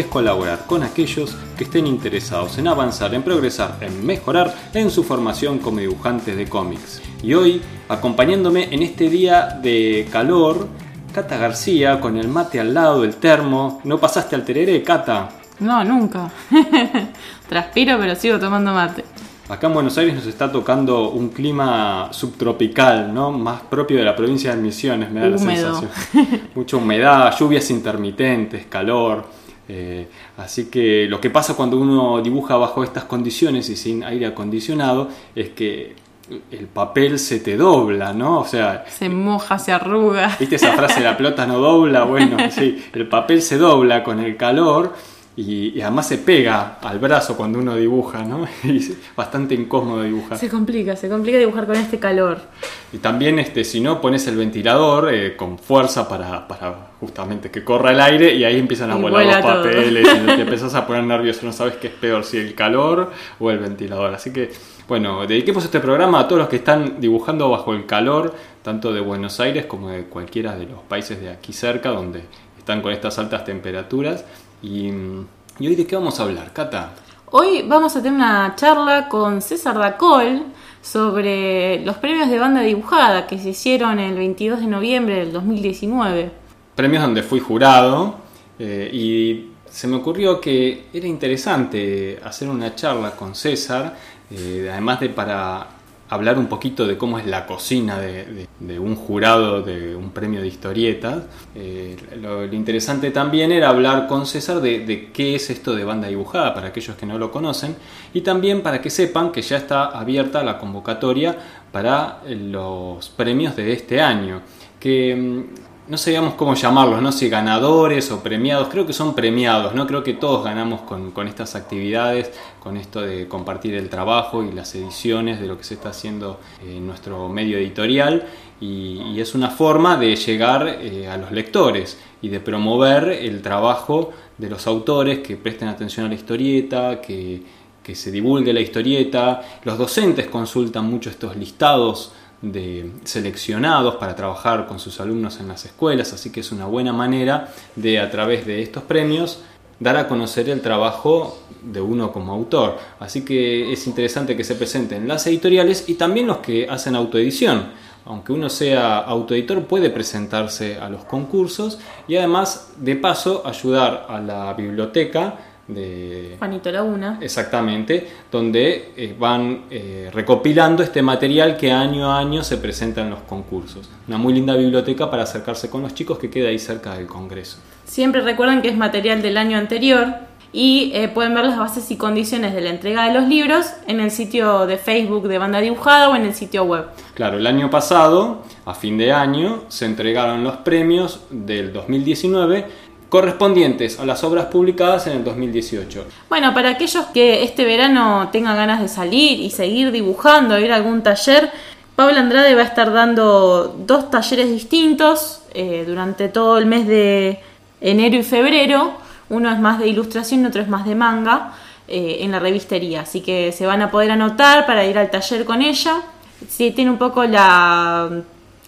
es colaborar con aquellos que estén interesados en avanzar, en progresar, en mejorar en su formación como dibujantes de cómics. Y hoy, acompañándome en este día de calor, Cata García con el mate al lado, el termo. ¿No pasaste al tereré, Cata? No, nunca. Transpiro, pero sigo tomando mate. Acá en Buenos Aires nos está tocando un clima subtropical, ¿no? Más propio de la provincia de Misiones, me da la sensación. Mucha humedad, lluvias intermitentes, calor. Eh, así que lo que pasa cuando uno dibuja bajo estas condiciones y sin aire acondicionado es que el papel se te dobla, ¿no? O sea... Se moja, se arruga. ¿Viste esa frase, la pelota no dobla? Bueno, sí, el papel se dobla con el calor y, además se pega al brazo cuando uno dibuja, ¿no? Y es bastante incómodo dibujar. Se complica, se complica dibujar con este calor. Y también, este, si no, pones el ventilador eh, con fuerza para, para, justamente que corra el aire y ahí empiezan a volar los papeles y te empezás a poner nervioso, no sabes qué es peor, si el calor o el ventilador. Así que, bueno, dediquemos este programa a todos los que están dibujando bajo el calor, tanto de Buenos Aires como de cualquiera de los países de aquí cerca, donde están con estas altas temperaturas. Y, hoy de qué vamos a hablar, Cata? Hoy vamos a tener una charla con César Dacol sobre los premios de banda dibujada que se hicieron el 22 de noviembre del 2019. Premios donde fui jurado eh, y se me ocurrió que era interesante hacer una charla con César, eh, además de para hablar un poquito de cómo es la cocina de, un jurado de un premio de historietas. Eh, lo, interesante también era hablar con César de, qué es esto de banda dibujada para aquellos que no lo conocen y también para que sepan que ya está abierta la convocatoria para los premios de este año. Que mm, no sabíamos cómo llamarlos, no sé, ganadores o premiados, creo que son premiados, ¿no? Creo que todos ganamos con, estas actividades, con esto de compartir el trabajo y las ediciones de lo que se está haciendo en nuestro medio editorial. Y, es una forma de llegar eh, a los lectores y de promover el trabajo de los autores que presten atención a la historieta, que, que se divulgue la historieta, los docentes consultan mucho estos listados de seleccionados para trabajar con sus alumnos en las escuelas, así que es una buena manera de a través de estos premios dar a conocer el trabajo de uno como autor. Así que es interesante que se presenten las editoriales y también los que hacen autoedición. Aunque uno sea autoeditor puede presentarse a los concursos y además de paso ayudar a la biblioteca de Juanito Laguna. Exactamente, donde eh, van eh, recopilando este material que año a año se presenta en los concursos. Una muy linda biblioteca para acercarse con los chicos que queda ahí cerca del Congreso. Siempre recuerden que es material del año anterior y eh, pueden ver las bases y condiciones de la entrega de los libros en el sitio de Facebook de Banda Dibujada o en el sitio web. Claro, el año pasado, a fin de año, se entregaron los premios del 2019 correspondientes a las obras publicadas en el 2018. Bueno, para aquellos que este verano tengan ganas de salir y seguir dibujando, ir a algún taller, Pablo Andrade va a estar dando dos talleres distintos eh, durante todo el mes de enero y febrero. Uno es más de ilustración y otro es más de manga eh, en la revistería. Así que se van a poder anotar para ir al taller con ella. Si tiene un poco la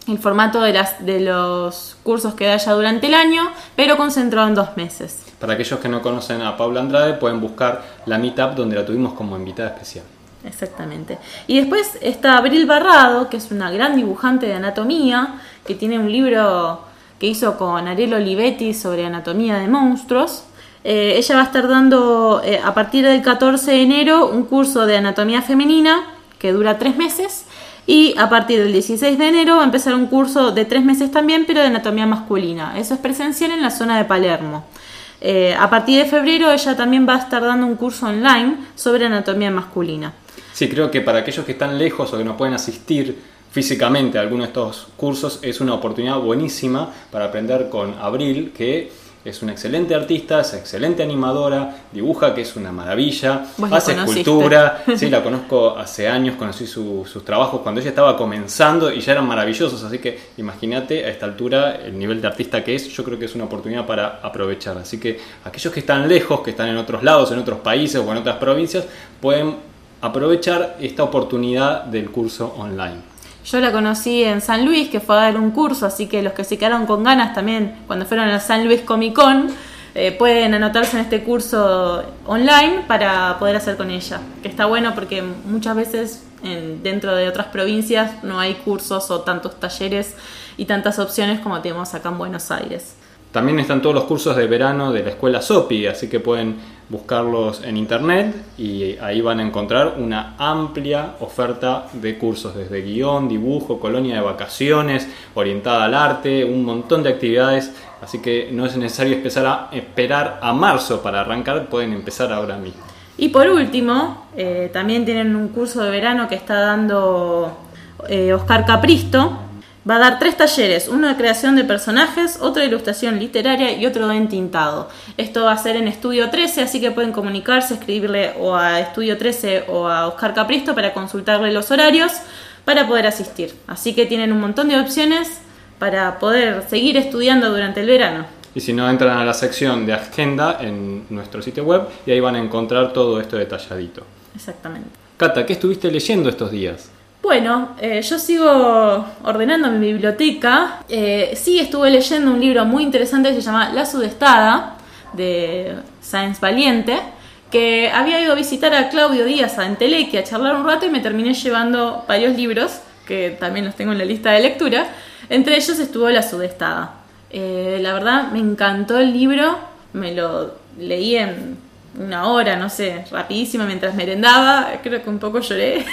el formato de, las, de los cursos que haya durante el año, pero concentrado en dos meses. Para aquellos que no conocen a Paula Andrade, pueden buscar la Meetup donde la tuvimos como invitada especial. Exactamente. Y después está Abril Barrado, que es una gran dibujante de anatomía, que tiene un libro que hizo con Ariel Olivetti sobre anatomía de monstruos. Eh, ella va a estar dando eh, a partir del 14 de enero un curso de anatomía femenina que dura tres meses y a partir del 16 de enero va a empezar un curso de tres meses también, pero de anatomía masculina. Eso es presencial en la zona de Palermo. Eh, a partir de febrero ella también va a estar dando un curso online sobre anatomía masculina. Sí, creo que para aquellos que están lejos o que no pueden asistir físicamente a alguno de estos cursos es una oportunidad buenísima para aprender con Abril, que es una excelente artista, es excelente animadora, dibuja que es una maravilla, hace conociste. escultura, sí, la conozco hace años, conocí su- sus trabajos cuando ella estaba comenzando y ya eran maravillosos, así que imagínate a esta altura el nivel de artista que es, yo creo que es una oportunidad para aprovechar, así que aquellos que están lejos, que están en otros lados, en otros países o en otras provincias, pueden aprovechar esta oportunidad del curso online. Yo la conocí en San Luis, que fue a dar un curso, así que los que se quedaron con ganas también cuando fueron al San Luis Comic Con eh, pueden anotarse en este curso online para poder hacer con ella. Que está bueno porque muchas veces en- dentro de otras provincias no hay cursos o tantos talleres y tantas opciones como tenemos acá en Buenos Aires. También están todos los cursos de verano de la escuela SOPI, así que pueden buscarlos en internet y ahí van a encontrar una amplia oferta de cursos, desde guion, dibujo, colonia de vacaciones, orientada al arte, un montón de actividades, así que no es necesario a, esperar a marzo para arrancar, pueden empezar ahora mismo. Y por último, eh, también tienen un curso de verano que está dando eh, Oscar Capristo. Va a dar tres talleres, uno de creación de personajes, otro de ilustración literaria y otro de entintado. Esto va a ser en Estudio 13, así que pueden comunicarse, escribirle o a Estudio 13 o a Oscar Capristo para consultarle los horarios para poder asistir. Así que tienen un montón de opciones para poder seguir estudiando durante el verano. Y si no, entran a la sección de agenda en nuestro sitio web y ahí van a encontrar todo esto detalladito. Exactamente. Cata, ¿qué estuviste leyendo estos días? Bueno, eh, yo sigo ordenando mi biblioteca. Eh, sí, estuve leyendo un libro muy interesante que se llama La Sudestada, de Sáenz Valiente, que había ido a visitar a Claudio Díaz a Entelequia a charlar un rato y me terminé llevando varios libros, que también los tengo en la lista de lectura. Entre ellos estuvo La Sudestada. Eh, la verdad, me encantó el libro, me lo leí en una hora, no sé, rapidísimo mientras merendaba, creo que un poco lloré.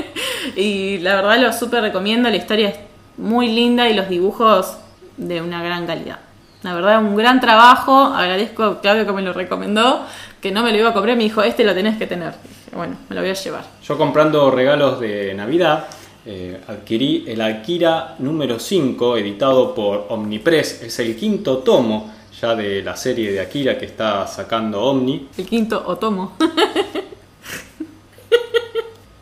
y la verdad lo súper recomiendo, la historia es muy linda y los dibujos de una gran calidad. La verdad, un gran trabajo, agradezco a Claudio que me lo recomendó, que no me lo iba a comprar, me dijo, este lo tenés que tener. Dije, bueno, me lo voy a llevar. Yo comprando regalos de Navidad, eh, adquirí el Akira número 5, editado por Omnipress. Es el quinto tomo ya de la serie de Akira que está sacando Omni. El quinto otomo.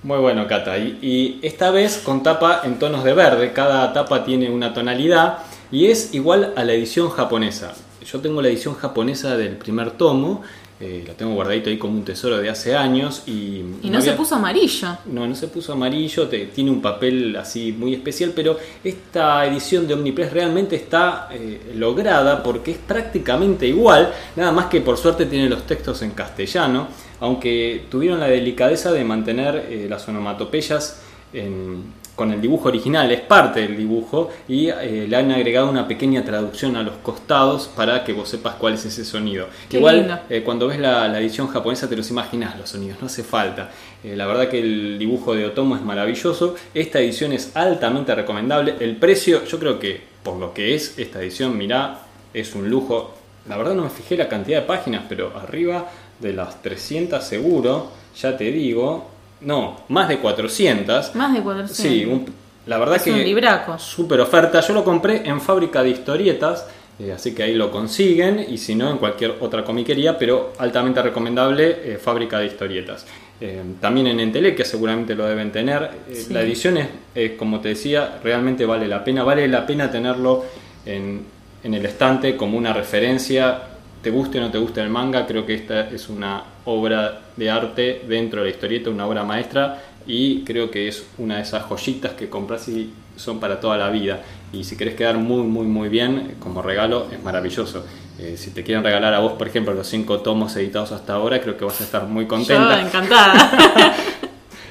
Muy bueno, Cata. Y, y esta vez con tapa en tonos de verde. Cada tapa tiene una tonalidad y es igual a la edición japonesa. Yo tengo la edición japonesa del primer tomo. Eh, la tengo guardadito ahí como un tesoro de hace años y, y no se había- puso amarillo. No, no se puso amarillo, te- tiene un papel así muy especial, pero esta edición de Omnipress realmente está eh, lograda porque es prácticamente igual, nada más que por suerte tiene los textos en castellano, aunque tuvieron la delicadeza de mantener eh, las onomatopeyas en- con el dibujo original, es parte del dibujo, y eh, le han agregado una pequeña traducción a los costados para que vos sepas cuál es ese sonido. Qué Igual eh, cuando ves la, la edición japonesa te los imaginas los sonidos, no hace falta. Eh, la verdad que el dibujo de Otomo es maravilloso. Esta edición es altamente recomendable. El precio, yo creo que por lo que es esta edición, mirá, es un lujo. La verdad no me fijé la cantidad de páginas, pero arriba de las 300 seguro, ya te digo, no, más de 400. Más de 400. Sí, un- la verdad Es que un libraco. super oferta. Yo lo compré en fábrica de historietas, eh, así que ahí lo consiguen y si no en cualquier otra comiquería, pero altamente recomendable eh, fábrica de historietas. Eh, también en Entele, que seguramente lo deben tener. Sí. La edición es, como te decía, realmente vale la pena. Vale la pena tenerlo en, en el estante como una referencia. Te guste o no te guste el manga, creo que esta es una obra de arte dentro de la historieta, una obra maestra y creo que es una de esas joyitas que compras y son para toda la vida. Y si querés quedar muy, muy, muy bien como regalo, es maravilloso. Eh, si te quieren regalar a vos, por ejemplo, los cinco tomos editados hasta ahora, creo que vas a estar muy Yo contenta. encantada.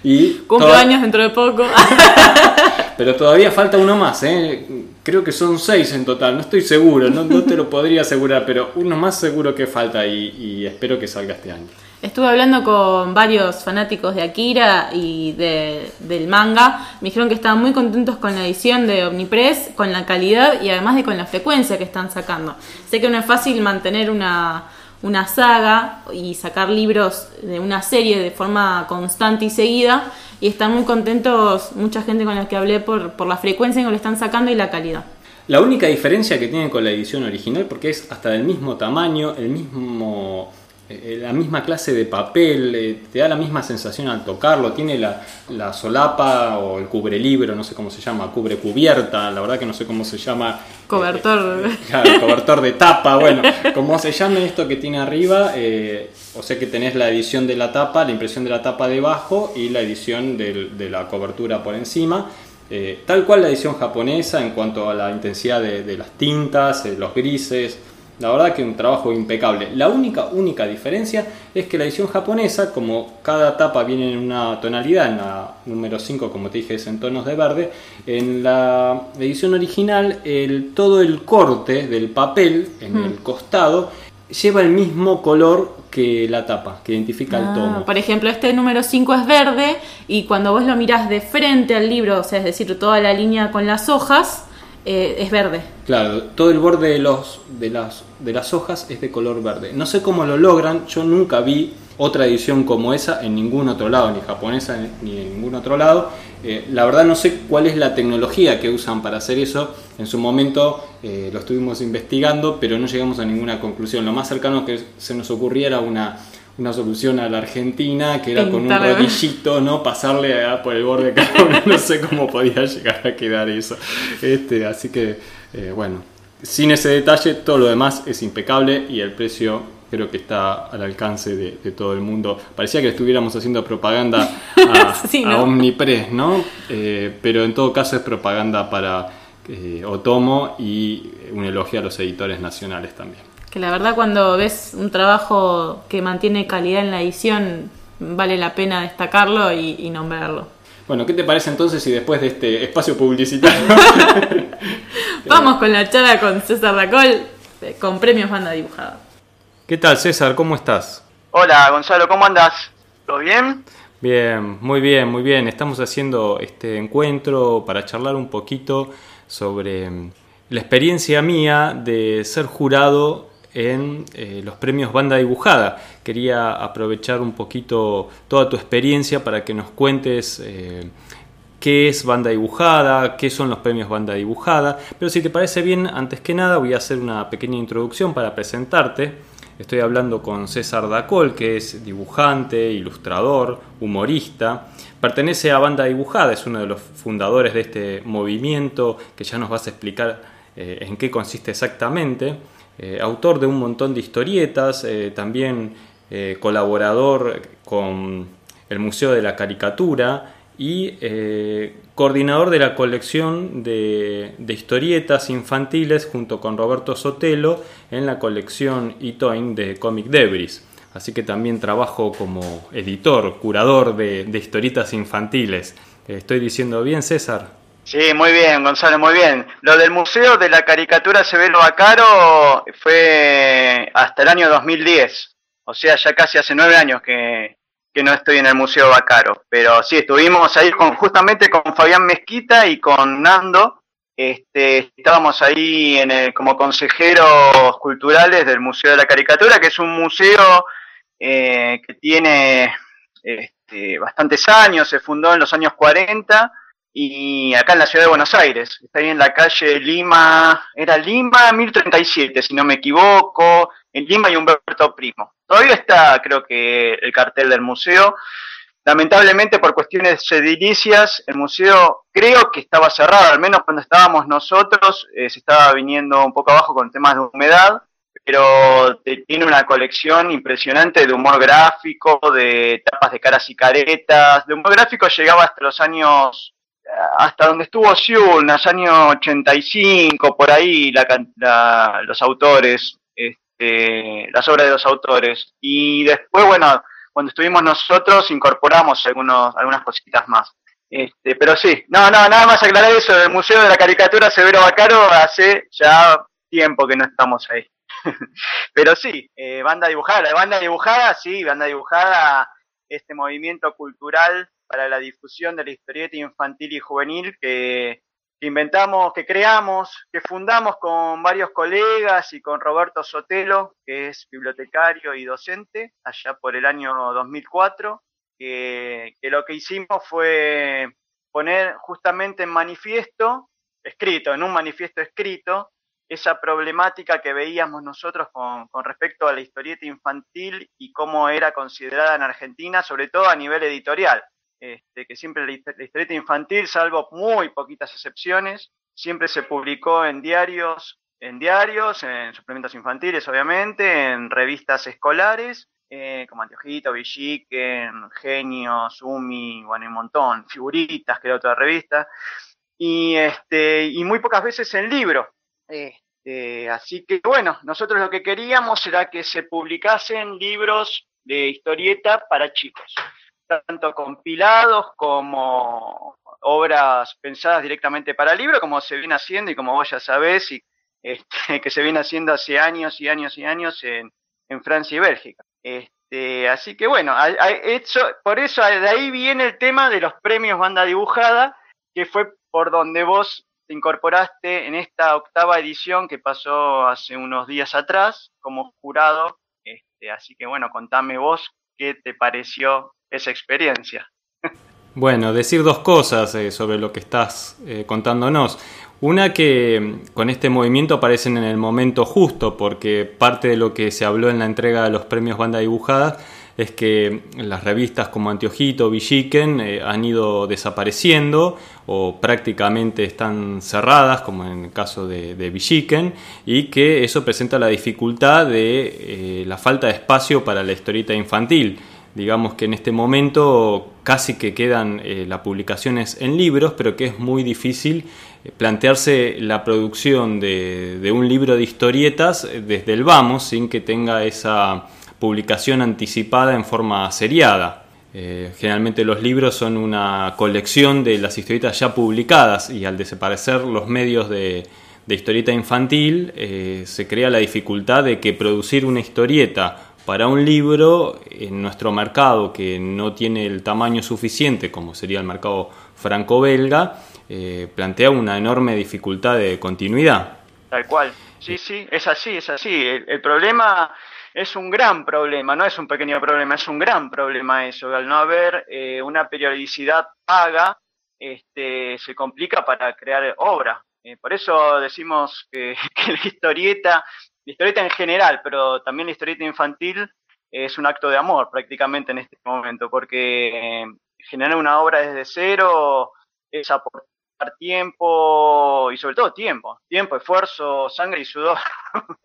Y Cumplo toda- años dentro de poco. Pero todavía falta uno más, ¿eh? Creo que son seis en total, no estoy seguro, no, no te lo podría asegurar, pero uno más seguro que falta y, y espero que salga este año. Estuve hablando con varios fanáticos de Akira y de- del manga. Me dijeron que estaban muy contentos con la edición de Omnipress, con la calidad y además de con la frecuencia que están sacando. Sé que no es fácil mantener una, una saga y sacar libros de una serie de forma constante y seguida. Y están muy contentos, mucha gente con la que hablé, por, por la frecuencia en que lo están sacando y la calidad. La única diferencia que tiene con la edición original, porque es hasta del mismo tamaño, el mismo la misma clase de papel, eh, te da la misma sensación al tocarlo, tiene la, solapa o el cubre libro, no sé cómo se llama, cubre cubierta, la verdad que no sé cómo se llama. Cobertor. Eh, cobertor de tapa, bueno, como se llame esto que tiene arriba, o sea que tenés la edición de la tapa, la impresión de la tapa debajo y la edición de la cobertura por encima. tal cual la edición japonesa en cuanto a la intensidad de las tintas, los grises, la verdad que un trabajo impecable. La única, única diferencia es que la edición japonesa, como cada tapa viene en una tonalidad, en la número 5, como te dije, es en tonos de verde, en la edición original el, todo el corte del papel en el costado lleva el mismo color que la tapa, que identifica el ah, tono. Por ejemplo, este número 5 es verde y cuando vos lo mirás de frente al libro, o sea, es decir, toda la línea con las hojas, eh, es verde. Claro, todo el borde de, los, de, las, de las hojas es de color verde. No sé cómo lo logran, yo nunca vi otra edición como esa en ningún otro lado, ni japonesa ni en ningún otro lado. Eh, la verdad no sé cuál es la tecnología que usan para hacer eso. En su momento eh, lo estuvimos investigando, pero no llegamos a ninguna conclusión. Lo más cercano que se nos ocurría era una una solución a la Argentina que era con un rodillito, ¿no? Pasarle por el borde no sé cómo podía llegar a quedar eso. Este, así que, eh, bueno, sin ese detalle, todo lo demás es impecable y el precio creo que está al alcance de, todo el mundo. Parecía que estuviéramos haciendo propaganda a, Omnipress, ¿no? Eh, pero en todo caso es propaganda para eh, Otomo y un elogio a los editores nacionales también que la verdad cuando ves un trabajo que mantiene calidad en la edición, vale la pena destacarlo y, nombrarlo. Bueno, ¿qué te parece entonces si después de este espacio publicitario... Vamos con la charla con César Racol, eh, con premios banda dibujada. ¿Qué tal César? ¿Cómo estás? Hola Gonzalo, ¿cómo andas? ¿Todo bien? Bien, muy bien, muy bien. Estamos haciendo este encuentro para charlar un poquito sobre mm, la experiencia mía de ser jurado en eh, los premios Banda Dibujada. Quería aprovechar un poquito toda tu experiencia para que nos cuentes eh, qué es Banda Dibujada, qué son los premios Banda Dibujada. Pero si te parece bien, antes que nada voy a hacer una pequeña introducción para presentarte. Estoy hablando con César Dacol, que es dibujante, ilustrador, humorista. Pertenece a Banda Dibujada, es uno de los fundadores de este movimiento que ya nos vas a explicar eh, en qué consiste exactamente. Eh, autor de un montón de historietas, eh, también eh, colaborador con el Museo de la Caricatura y coordinador de la colección de, historietas infantiles junto con Roberto Sotelo en la colección Itoin de Comic Debris. Así que también trabajo como editor, curador de, de historietas infantiles. ¿Estoy diciendo bien, César? Sí, muy bien, Gonzalo, muy bien. Lo del Museo de la Caricatura Severo Bacaro fue hasta el año 2010, o sea, ya casi hace nueve años que, no estoy en el Museo Bacaro, pero sí, estuvimos ahí con, justamente con Fabián Mezquita y con Nando, este, estábamos ahí en como consejeros culturales del Museo de la Caricatura, que es un museo eh, que tiene este, bastantes años, se fundó en los años 40 y acá en la ciudad de Buenos Aires. Está ahí en la calle Lima, era Lima 1037, si no me equivoco, en Lima y Humberto Primo. Todavía está, creo que, el cartel del museo. Lamentablemente, por cuestiones edilicias, el museo creo que estaba cerrado, al menos cuando estábamos nosotros, eh, se estaba viniendo un poco abajo con temas de humedad, pero tiene una colección impresionante de humor gráfico, de tapas de caras y caretas. De humor gráfico llegaba hasta los años hasta donde estuvo Siul, en los años 85, por ahí, la, los autores, este, las obras de los autores. Y después, bueno, cuando estuvimos nosotros, incorporamos algunos, algunas cositas más. Este, pero sí, no, no, nada más aclarar eso, el Museo de la Caricatura Severo Bacaro hace ya tiempo que no estamos ahí. pero sí, eh, banda dibujada, banda dibujada, sí, banda dibujada, este movimiento cultural para la difusión de la historieta infantil y juvenil que, inventamos, que creamos, que fundamos con varios colegas y con Roberto Sotelo, que es bibliotecario y docente, allá por el año 2004, que, que lo que hicimos fue poner justamente en manifiesto escrito, en un manifiesto escrito, esa problemática que veíamos nosotros con, respecto a la historieta infantil y cómo era considerada en Argentina, sobre todo a nivel editorial. Este, que siempre la, historieta infantil, salvo muy poquitas excepciones, siempre se publicó en diarios, en diarios, en suplementos infantiles, obviamente, en revistas escolares, eh, como Antiojito, Villiquen, Genio, Sumi, bueno, un montón, Figuritas, que era otra revista, y, este, y muy pocas veces en libro. Este, así que bueno, nosotros lo que queríamos era que se publicasen libros de historieta para chicos, tanto compilados como obras pensadas directamente para el libro, como se viene haciendo y como vos ya sabés, y, este, que se viene haciendo hace años y años y años en, en Francia y Bélgica. Este, así que bueno, por eso de ahí viene el tema de los premios banda dibujada, que fue por donde vos te incorporaste en esta octava edición que pasó hace unos días atrás como jurado. Este, así que bueno, contame vos qué te pareció esa experiencia. Bueno, decir dos cosas eh, sobre lo que estás eh, contándonos. Una que mm, con este movimiento aparecen en el momento justo, porque parte de lo que se habló en la entrega de los premios Banda Dibujada es que las revistas como Antiojito, Villiquen eh, han ido desapareciendo o prácticamente están cerradas, como en el caso de, de y que eso presenta la dificultad de la falta de espacio para la historieta infantil. Digamos que en este momento casi que quedan eh, las publicaciones en libros, pero que es muy difícil plantearse la producción de, un libro de historietas desde el vamos, sin que tenga esa publicación anticipada en forma seriada. Eh, generalmente los libros son una colección de las historietas ya publicadas y al desaparecer los medios de, historieta infantil eh, se crea la dificultad de que producir una historieta para un libro en nuestro mercado que no tiene el tamaño suficiente como sería el mercado franco-belga eh, plantea una enorme dificultad de continuidad. Tal cual, sí, sí, es así, es así. el problema es un gran problema, no es un pequeño problema, es un gran problema eso, al no haber eh, una periodicidad paga, este, se complica para crear obra. Eh, por eso decimos que, la historieta, la historieta en general, pero también la historieta infantil, es un acto de amor prácticamente en este momento, porque eh, generar una obra desde cero es aportar tiempo y sobre todo tiempo, tiempo, esfuerzo, sangre y sudor.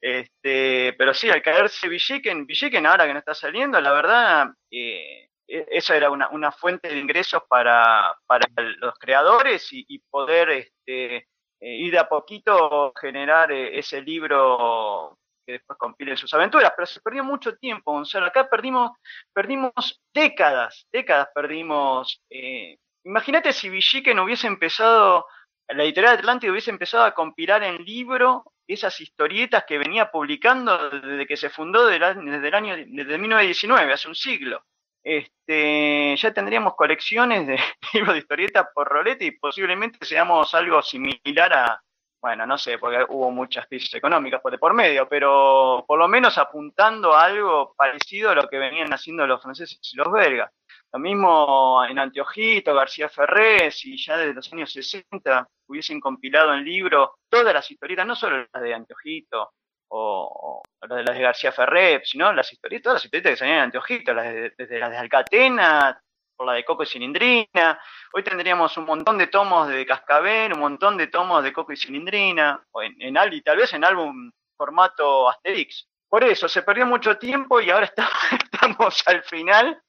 este, pero sí, al caerse Villiquen, Villiquen ahora que no está saliendo, la verdad, eh, e, esa era una, fuente de ingresos para, para los creadores y, poder este, eh, ir de a poquito generar eh, ese libro que después compilen sus aventuras, pero se perdió mucho tiempo, Gonzalo. Acá perdimos, perdimos décadas, décadas perdimos eh, Imagínate si Villiquen hubiese empezado, la editorial Atlántico hubiese empezado a compilar en libro esas historietas que venía publicando desde que se fundó desde el año desde 1919, hace un siglo. Este, ya tendríamos colecciones de libros de historietas por rolete y posiblemente seamos algo similar a, bueno, no sé, porque hubo muchas crisis económicas por de por medio, pero por lo menos apuntando a algo parecido a lo que venían haciendo los franceses y los belgas. Lo mismo en Anteojito, García Ferrés, y ya desde los años 60 hubiesen compilado en libro todas las historietas, no solo las de Anteojito o, las de las de García Ferrés, sino las historietas, todas las historietas que salían en Anteojito, las desde las de Alcatena, por la de Coco y Cilindrina. Hoy tendríamos un montón de tomos de Cascabel, un montón de tomos de Coco y Cilindrina, o en, en tal vez en álbum formato Asterix. Por eso, se perdió mucho tiempo y ahora estamos al final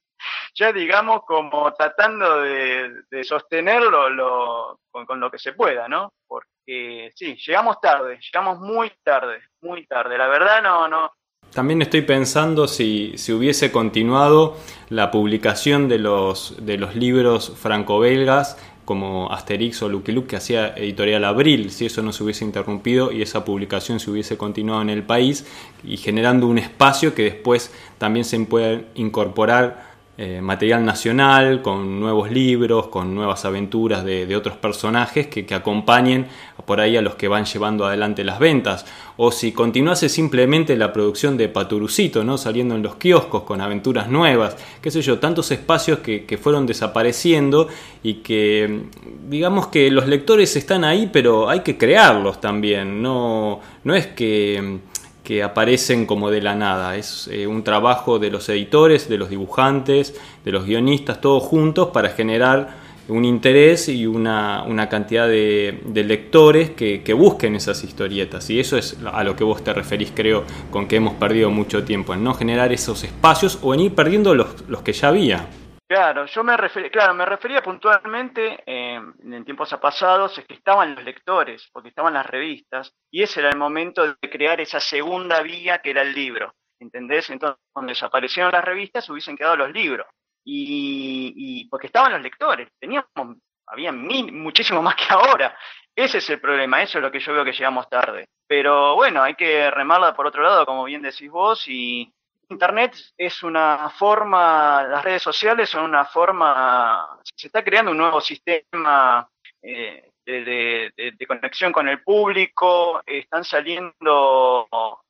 ya digamos como tratando de, sostenerlo con, lo que se pueda, ¿no? Porque sí, llegamos tarde, llegamos muy tarde, muy tarde. La verdad no, no. También estoy pensando si, si hubiese continuado la publicación de los, de los libros franco-belgas como Asterix o Lucky Luke que hacía Editorial Abril, si eso no se hubiese interrumpido y esa publicación se hubiese continuado en el país y generando un espacio que después también se pueda incorporar eh, material nacional, con nuevos libros, con nuevas aventuras de, otros personajes que, acompañen por ahí a los que van llevando adelante las ventas. O si continuase simplemente la producción de Paturucito, ¿no? saliendo en los kioscos con aventuras nuevas, qué sé yo, tantos espacios que, que fueron desapareciendo y que digamos que los lectores están ahí, pero hay que crearlos también. No, no es que que aparecen como de la nada. Es eh, un trabajo de los editores, de los dibujantes, de los guionistas, todos juntos para generar un interés y una, cantidad de, lectores que, busquen esas historietas. Y eso es a lo que vos te referís, creo, con que hemos perdido mucho tiempo, en no generar esos espacios o en ir perdiendo los, los que ya había. Claro, yo me refería, claro, me refería puntualmente eh, en tiempos pasados es que estaban los lectores, porque estaban las revistas, y ese era el momento de crear esa segunda vía que era el libro, ¿entendés? Entonces, cuando desaparecieron las revistas, hubiesen quedado los libros, y, porque estaban los lectores, teníamos, había muchísimo más que ahora, ese es el problema, eso es lo que yo veo que llegamos tarde, pero bueno, hay que remarla por otro lado, como bien decís vos, y Internet es una forma, las redes sociales son una forma, se está creando un nuevo sistema eh, de, conexión con el público, están saliendo,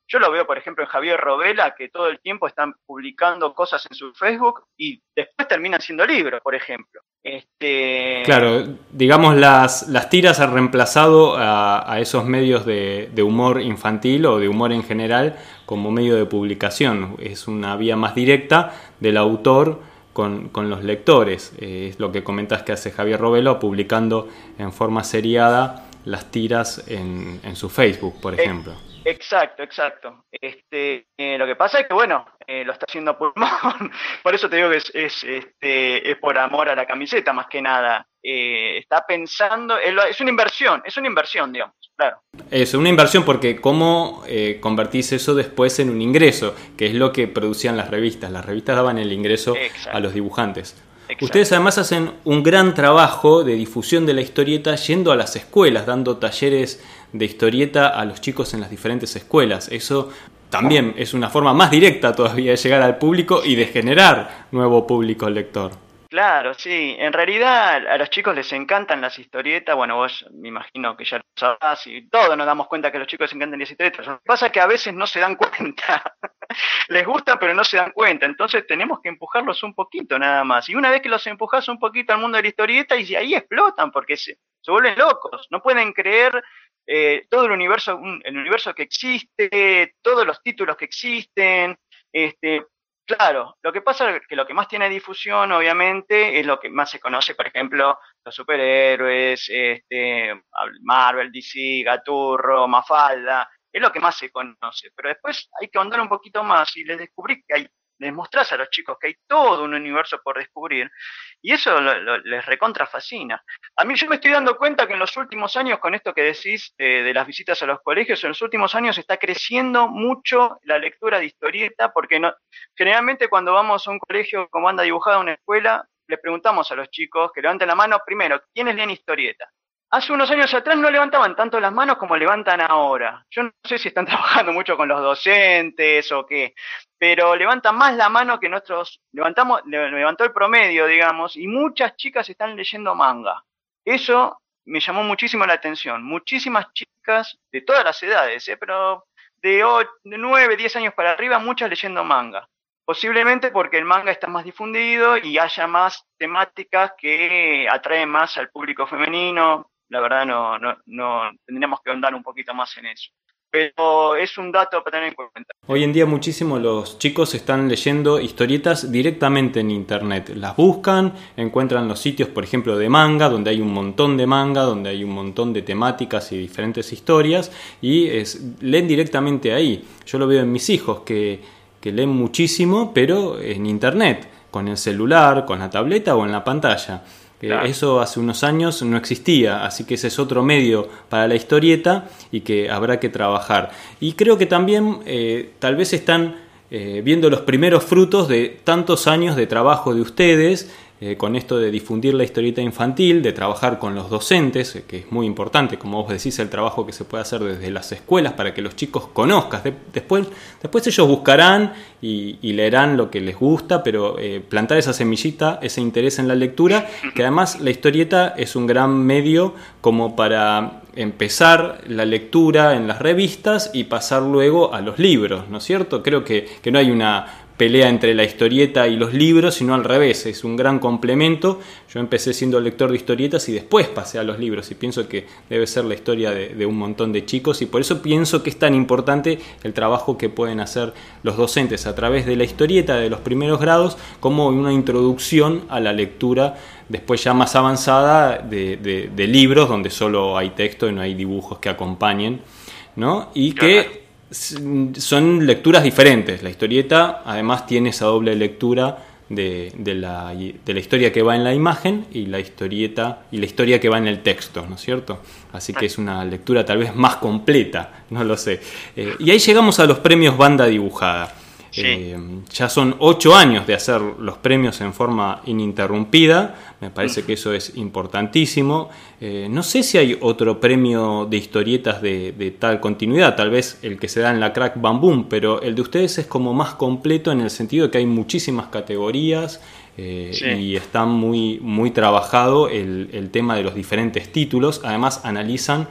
yo lo veo por ejemplo en Javier Robela, que todo el tiempo están publicando cosas en su Facebook y después terminan siendo libros, por ejemplo. Este... Claro, digamos las, las tiras han reemplazado a, esos medios de, humor infantil o de humor en general como medio de publicación. Es una vía más directa del autor con, los lectores. Eh, es lo que comentas que hace Javier Robelo publicando en forma seriada las tiras en, en su Facebook, por ejemplo. Exacto, exacto. Este, eh, lo que pasa es que, bueno, eh, lo está haciendo pulmón. por eso te digo que es, es, este, es por amor a la camiseta, más que nada. Eh, está pensando, es una inversión, es una inversión, digamos, claro. Es una inversión porque cómo convertís eso después en un ingreso, que es lo que producían las revistas. Las revistas daban el ingreso a los dibujantes. Ustedes además hacen un gran trabajo de difusión de la historieta yendo a las escuelas, dando talleres de historieta a los chicos en las diferentes escuelas. Eso también es una forma más directa todavía de llegar al público y de generar nuevo público lector. Claro, sí. En realidad a los chicos les encantan las historietas. Bueno, vos me imagino que ya lo sabrás y todos nos damos cuenta que a los chicos les encantan las historietas. Lo que pasa es que a veces no se dan cuenta. les gusta, pero no se dan cuenta. Entonces tenemos que empujarlos un poquito nada más. Y una vez que los empujas un poquito al mundo de la historieta, y ahí explotan porque se, se vuelven locos. No pueden creer eh, todo el universo, el universo que existe, todos los títulos que existen. Este, claro, lo que pasa es que lo que más tiene difusión, obviamente, es lo que más se conoce, por ejemplo, los superhéroes, este, Marvel, DC, Gaturro, Mafalda, es lo que más se conoce. Pero después hay que ahondar un poquito más y les descubrí que hay les mostrás a los chicos que hay todo un universo por descubrir y eso les recontra fascina. A mí yo me estoy dando cuenta que en los últimos años, con esto que decís de las visitas a los colegios, en los últimos años está creciendo mucho la lectura de historieta porque generalmente cuando vamos a un colegio como anda dibujada una escuela, les preguntamos a los chicos que levanten la mano primero, ¿quiénes leen historieta? Hace unos años atrás no levantaban tanto las manos como levantan ahora. Yo no sé si están trabajando mucho con los docentes o qué, pero levantan más la mano que nuestros, levantamos, levantó el promedio, digamos, y muchas chicas están leyendo manga. Eso me llamó muchísimo la atención. Muchísimas chicas de todas las edades, ¿eh? pero de, 8, de 9, 10 años para arriba, muchas leyendo manga. Posiblemente porque el manga está más difundido y haya más temáticas que atraen más al público femenino, la verdad no, no, no tendríamos que andar un poquito más en eso. Pero es un dato para tener en cuenta. Hoy en día muchísimo los chicos están leyendo historietas directamente en internet. Las buscan, encuentran los sitios, por ejemplo, de manga, donde hay un montón de manga, donde hay un montón de temáticas y diferentes historias, y es, leen directamente ahí. Yo lo veo en mis hijos que, que leen muchísimo, pero en internet, con el celular, con la tableta o en la pantalla. Eso hace unos años no existía, así que ese es otro medio para la historieta y que habrá que trabajar. Y creo que también eh, tal vez están eh, viendo los primeros frutos de tantos años de trabajo de ustedes eh, con esto de difundir la historieta infantil, de trabajar con los docentes, eh, que es muy importante, como vos decís, el trabajo que se puede hacer desde las escuelas para que los chicos conozcan. después, después ellos buscarán y, leerán lo que les gusta, pero eh, plantar esa semillita, ese interés en la lectura, que además la historieta es un gran medio como para empezar la lectura en las revistas y pasar luego a los libros, ¿no es cierto? Creo que, que no hay una pelea entre la historieta y los libros, sino al revés, es un gran complemento. Yo empecé siendo lector de historietas y después pasé a los libros y pienso que debe ser la historia de, un montón de chicos y por eso pienso que es tan importante el trabajo que pueden hacer los docentes a través de la historieta de los primeros grados como una introducción a la lectura después ya más avanzada de, libros donde solo hay texto y no hay dibujos que acompañen. ¿no? Y que son lecturas diferentes. La historieta además tiene esa doble lectura de, la, historia que va en la imagen y la historieta y la historia que va en el texto, ¿no es cierto? Así que es una lectura tal vez más completa, no lo sé. Eh, y ahí llegamos a los premios banda dibujada. Eh, ya son ocho años de hacer los premios en forma ininterrumpida, me parece que eso es importantísimo. Eh, no sé si hay otro premio de historietas de, tal continuidad, tal vez el que se da en la Crack Bam pero el de ustedes es como más completo en el sentido de que hay muchísimas categorías eh, y está muy, muy trabajado el, tema de los diferentes títulos. Además analizan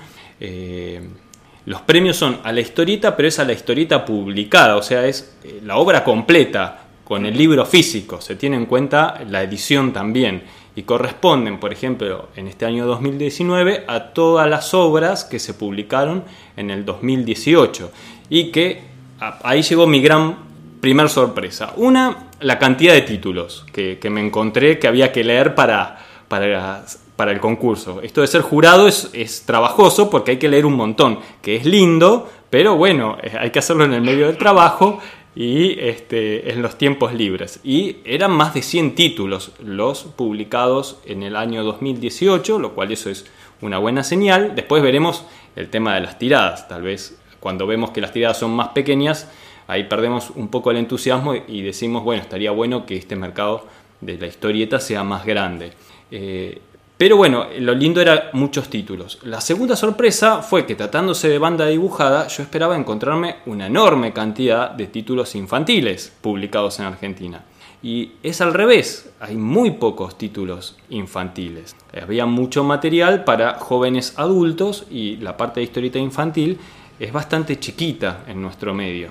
los premios son a la historieta, pero es a la historieta publicada, o sea, es eh, la obra completa, con el libro físico, se tiene en cuenta la edición también, y corresponden, por ejemplo, en este año 2019, a todas las obras que se publicaron en el 2018, y que ahí llegó mi gran primer sorpresa. Una, la cantidad de títulos que, que me encontré que había que leer para, para el concurso. Esto de ser jurado es, trabajoso porque hay que leer un montón, que es lindo, pero bueno, eh, hay que hacerlo en el medio del trabajo y este, en los tiempos libres. Y eran más de 100 títulos los publicados en el año 2018, lo cual eso es una buena señal. Después veremos el tema de las tiradas. Tal vez cuando vemos que las tiradas son más pequeñas, ahí perdemos un poco el entusiasmo y decimos, bueno, estaría bueno que este mercado de la historieta sea más grande. Eh, pero bueno, lo lindo era muchos títulos. La segunda sorpresa fue que tratándose de banda dibujada, yo esperaba encontrarme una enorme cantidad de títulos infantiles publicados en Argentina. Y es al revés, hay muy pocos títulos infantiles. Había mucho material para jóvenes adultos y la parte de historieta infantil es bastante chiquita en nuestro medio.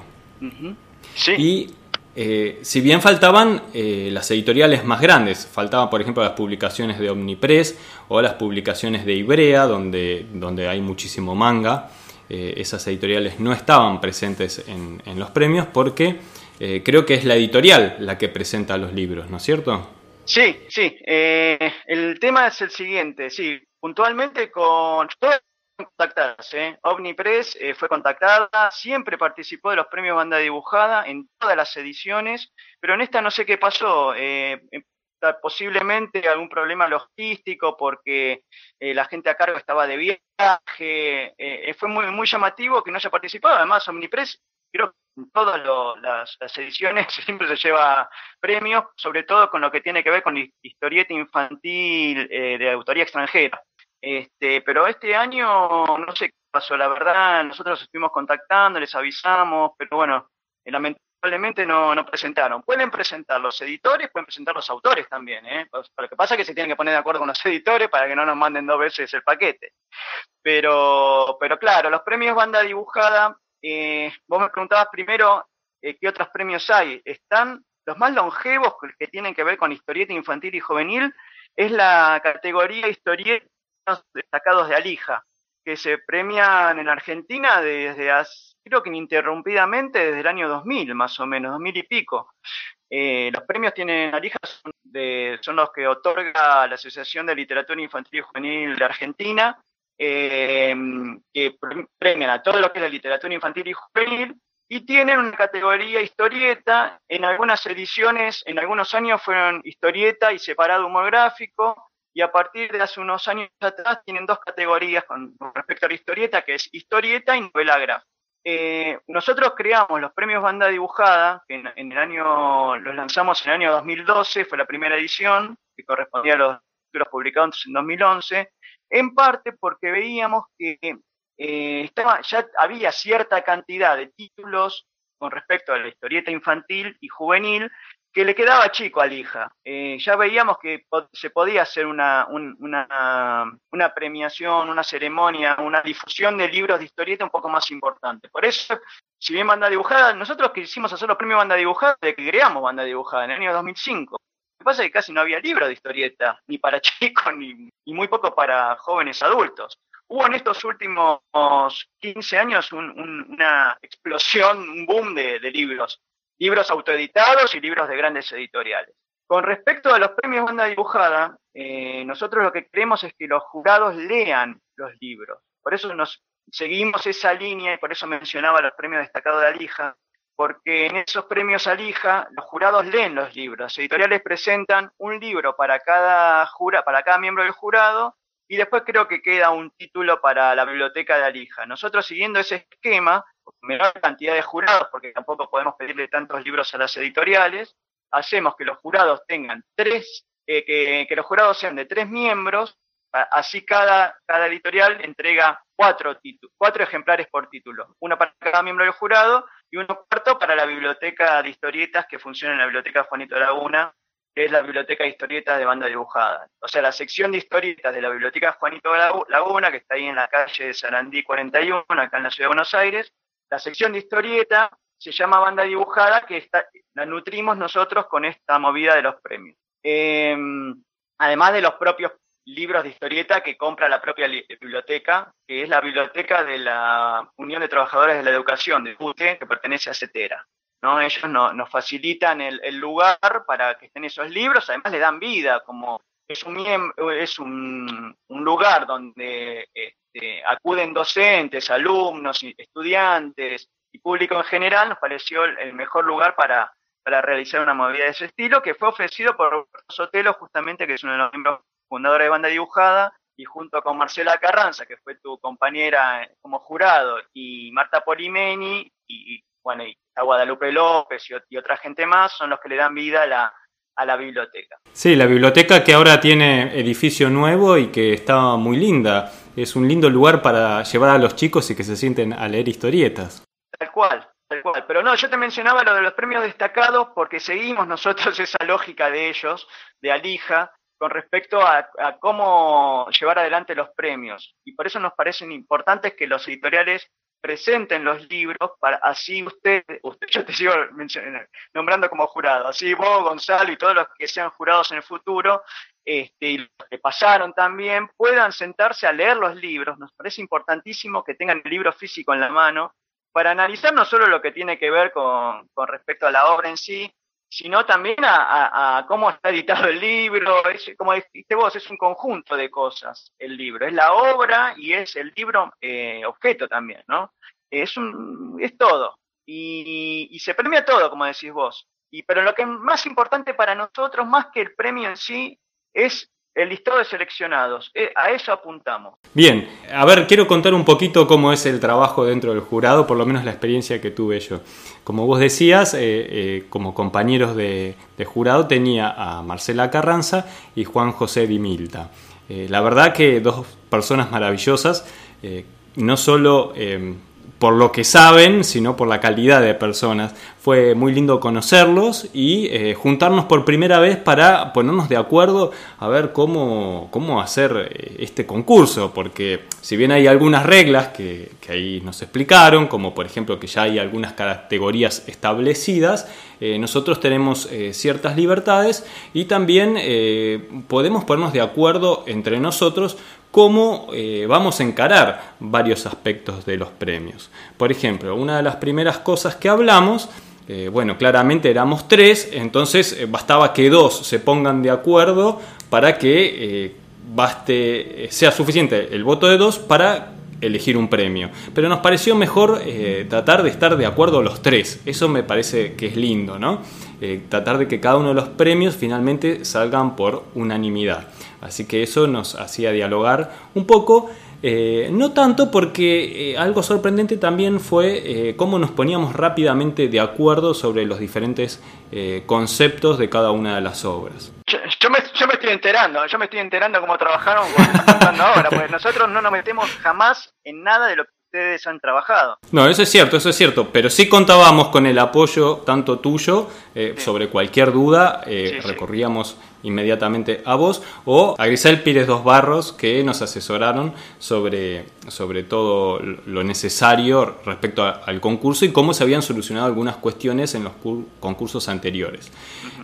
Sí. Y eh, si bien faltaban eh, las editoriales más grandes, faltaban por ejemplo las publicaciones de Omnipress o las publicaciones de Ibrea, donde, donde hay muchísimo manga, eh, esas editoriales no estaban presentes en, en los premios porque creo que es la editorial la que presenta los libros, ¿no es cierto? Sí, sí. el tema es el siguiente, sí, puntualmente con contactadas. ¿eh? Omnipress eh, fue contactada, siempre participó de los premios banda dibujada en todas las ediciones, pero en esta no sé qué pasó. Eh, posiblemente algún problema logístico porque la gente a cargo estaba de viaje. fue muy, muy llamativo que no haya participado. Además, Omnipress creo que en todas las, ediciones siempre se lleva premios, sobre todo con lo que tiene que ver con historieta infantil de autoría extranjera. Este, pero este año no sé qué pasó, la verdad, nosotros estuvimos contactando, les avisamos, pero bueno, eh, lamentablemente no, no presentaron. Pueden presentar los editores, pueden presentar los autores también, ¿eh? Lo que pasa es que se tienen que poner de acuerdo con los editores para que no nos manden dos veces el paquete. Pero, pero claro, los premios banda dibujada, eh, vos me preguntabas primero eh, qué otros premios hay. Están los más longevos que tienen que ver con historieta infantil y juvenil, es la categoría historieta destacados de Alija, que se premian en Argentina desde, creo que ininterrumpidamente desde el año 2000, más o menos, 2000 y pico. Eh, los premios tienen Alija son, son, los que otorga la Asociación de Literatura Infantil y Juvenil de Argentina, eh, que premian a todo lo que es la literatura infantil y juvenil, y tienen una categoría historieta, en algunas ediciones, en algunos años fueron historieta y separado humor gráfico, y a partir de hace unos años atrás tienen dos categorías con, respecto a la historieta, que es historieta y novela. Eh, nosotros creamos los premios banda dibujada, que en, el año, los lanzamos en el año 2012, fue la primera edición, que correspondía a los títulos publicados en 2011, en parte porque veíamos que eh, estaba, ya había cierta cantidad de títulos con respecto a la historieta infantil y juvenil que le quedaba chico a Lija. Eh, ya veíamos que se podía hacer una, una, premiación, una ceremonia, una difusión de libros de historieta un poco más importante. Por eso, si bien banda dibujada, nosotros quisimos hacer los premios banda dibujada de que creamos banda dibujada en el año 2005. Lo que pasa es que casi no había libros de historieta, ni para chicos, ni, muy poco para jóvenes adultos. Hubo en estos últimos 15 años una explosión, un boom de libros libros autoeditados y libros de grandes editoriales. Con respecto a los premios banda dibujada, eh, nosotros lo que queremos es que los jurados lean los libros. Por eso nos seguimos esa línea y por eso mencionaba los premios destacados de Alija, porque en esos premios Alija los jurados leen los libros. Editoriales presentan un libro para cada, jura, para cada miembro del jurado y después creo que queda un título para la biblioteca de Alija. Nosotros siguiendo ese esquema, menor cantidad de jurados, porque tampoco podemos pedirle tantos libros a las editoriales, hacemos que los jurados tengan tres, eh, que, los jurados sean de tres miembros, así cada, cada editorial entrega cuatro, cuatro ejemplares por título, uno para cada miembro del jurado y uno cuarto para la biblioteca de historietas que funciona en la biblioteca Juanito Laguna, que es la biblioteca de historietas de banda dibujada. O sea, la sección de historietas de la biblioteca Juanito Laguna, que está ahí en la calle de Sarandí 41, acá en la ciudad de Buenos Aires, la sección de historieta se llama banda dibujada, que la nutrimos nosotros con esta movida de los premios. Em, además de los propios libros de historieta que compra la propia biblioteca, que es la biblioteca de la Unión de Trabajadores de la Educación de UTE, que pertenece a CETERA. ¿no? Ellos nos facilitan el, lugar para que estén esos libros, además le dan vida, como es un, es un, un lugar donde este, acuden docentes, alumnos, estudiantes y público en general, nos pareció el mejor lugar para, realizar una movida de ese estilo, que fue ofrecido por Sotelo, justamente, que es uno de los miembros fundadores de Banda Dibujada, y junto con Marcela Carranza, que fue tu compañera como jurado, y Marta Polimeni, y, bueno, y a Guadalupe López y, otra gente más, son los que le dan vida a la, a la biblioteca. Sí, la biblioteca que ahora tiene edificio nuevo y que está muy linda es un lindo lugar para llevar a los chicos y que se sienten a leer historietas. Tal cual, tal cual. Pero no, yo te mencionaba lo de los premios destacados porque seguimos nosotros esa lógica de ellos, de Alija, con respecto a, cómo llevar adelante los premios. Y por eso nos parecen importantes que los editoriales presenten los libros para así usted, usted yo te sigo nombrando como jurado, así vos, Gonzalo y todos los que sean jurados en el futuro este, y los que pasaron también puedan sentarse a leer los libros. Nos parece importantísimo que tengan el libro físico en la mano para analizar no solo lo que tiene que ver con, con respecto a la obra en sí, sino también a, cómo está editado el libro. Es, como dijiste vos, es un conjunto de cosas el libro. Es la obra y es el libro eh, objeto también, ¿no? Es, un, es todo. Y, y, se premia todo, como decís vos. Y, pero lo que es más importante para nosotros, más que el premio en sí, es el listado de seleccionados. Eh, a eso apuntamos. Bien, a ver, quiero contar un poquito cómo es el trabajo dentro del jurado, por lo menos la experiencia que tuve yo. Como vos decías, eh, eh, como compañeros de, jurado tenía a Marcela Carranza y Juan José Di Milta. la verdad que dos personas maravillosas, no solo por lo que saben, sino por la calidad de personas. Fue muy lindo conocerlos y eh, juntarnos por primera vez para ponernos de acuerdo a ver cómo, cómo hacer eh, este concurso, porque si bien hay algunas reglas que, ahí nos explicaron, como por ejemplo que ya hay algunas categorías establecidas, eh, nosotros tenemos ciertas libertades y también podemos ponernos de acuerdo entre nosotros cómo eh, vamos a encarar varios aspectos de los premios. Por ejemplo, una de las primeras cosas que hablamos, eh, bueno, claramente éramos tres, entonces eh, bastaba que dos se pongan de acuerdo para que baste, sea suficiente el voto de dos para elegir un premio. Pero nos pareció mejor tratar de estar de acuerdo los tres. Eso me parece que es lindo, ¿no? tratar de que cada uno de los premios finalmente salgan por unanimidad. Así que eso nos hacía dialogar un poco Eh, no tanto porque eh, algo sorprendente también fue eh, cómo nos poníamos rápidamente de acuerdo sobre los diferentes conceptos de cada una de las obras. Yo, me, estoy enterando, yo me estoy enterando cómo trabajaron ahora, porque nosotros no nos metemos jamás en nada de lo que ustedes han trabajado. No, eso es cierto, eso es cierto, pero sí contábamos con el apoyo tanto tuyo sobre cualquier duda, recorríamos inmediatamente a vos o a Grisel Pires Dos Barros que nos asesoraron sobre, sobre todo lo necesario respecto al concurso y cómo se habían solucionado algunas cuestiones en los concursos anteriores.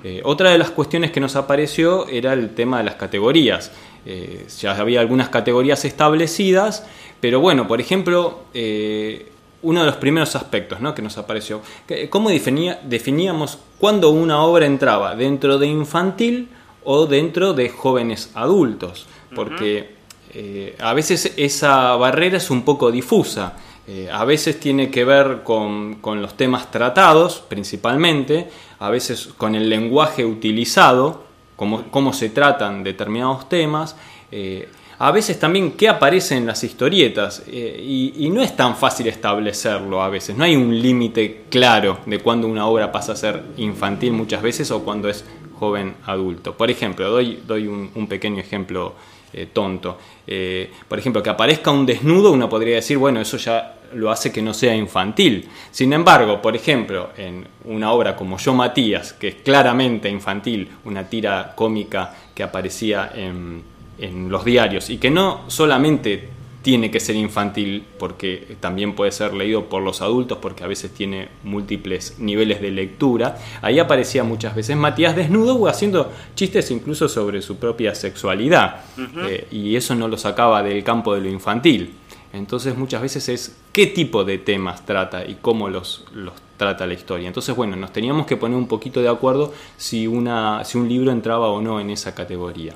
Eh, otra de las cuestiones que nos apareció era el tema de las categorías. Eh, ya había algunas categorías establecidas, pero bueno, por ejemplo, eh, uno de los primeros aspectos ¿no? que nos apareció, cómo definía, definíamos cuándo una obra entraba dentro de infantil o dentro de jóvenes adultos, porque eh, a veces esa barrera es un poco difusa. Eh, a veces tiene que ver con, los temas tratados principalmente, a veces con el lenguaje utilizado, cómo, se tratan determinados temas, eh, a veces también qué aparece en las historietas y, y, no es tan fácil establecerlo a veces, no hay un límite claro de cuándo una obra pasa a ser infantil muchas veces o cuando es joven adulto. Por ejemplo, doy, doy un, pequeño ejemplo eh, tonto. Eh, por ejemplo, que aparezca un desnudo, uno podría decir, bueno, eso ya lo hace que no sea infantil. Sin embargo, por ejemplo, en una obra como Yo Matías, que es claramente infantil, una tira cómica que aparecía en, en los diarios y que no solamente tiene que ser infantil porque también puede ser leído por los adultos porque a veces tiene múltiples niveles de lectura. Ahí aparecía muchas veces Matías desnudo o haciendo chistes incluso sobre su propia sexualidad eh, y eso no lo sacaba del campo de lo infantil. Entonces muchas veces es qué tipo de temas trata y cómo los, los trata la historia. Entonces bueno, nos teníamos que poner un poquito de acuerdo si, una, si un libro entraba o no en esa categoría.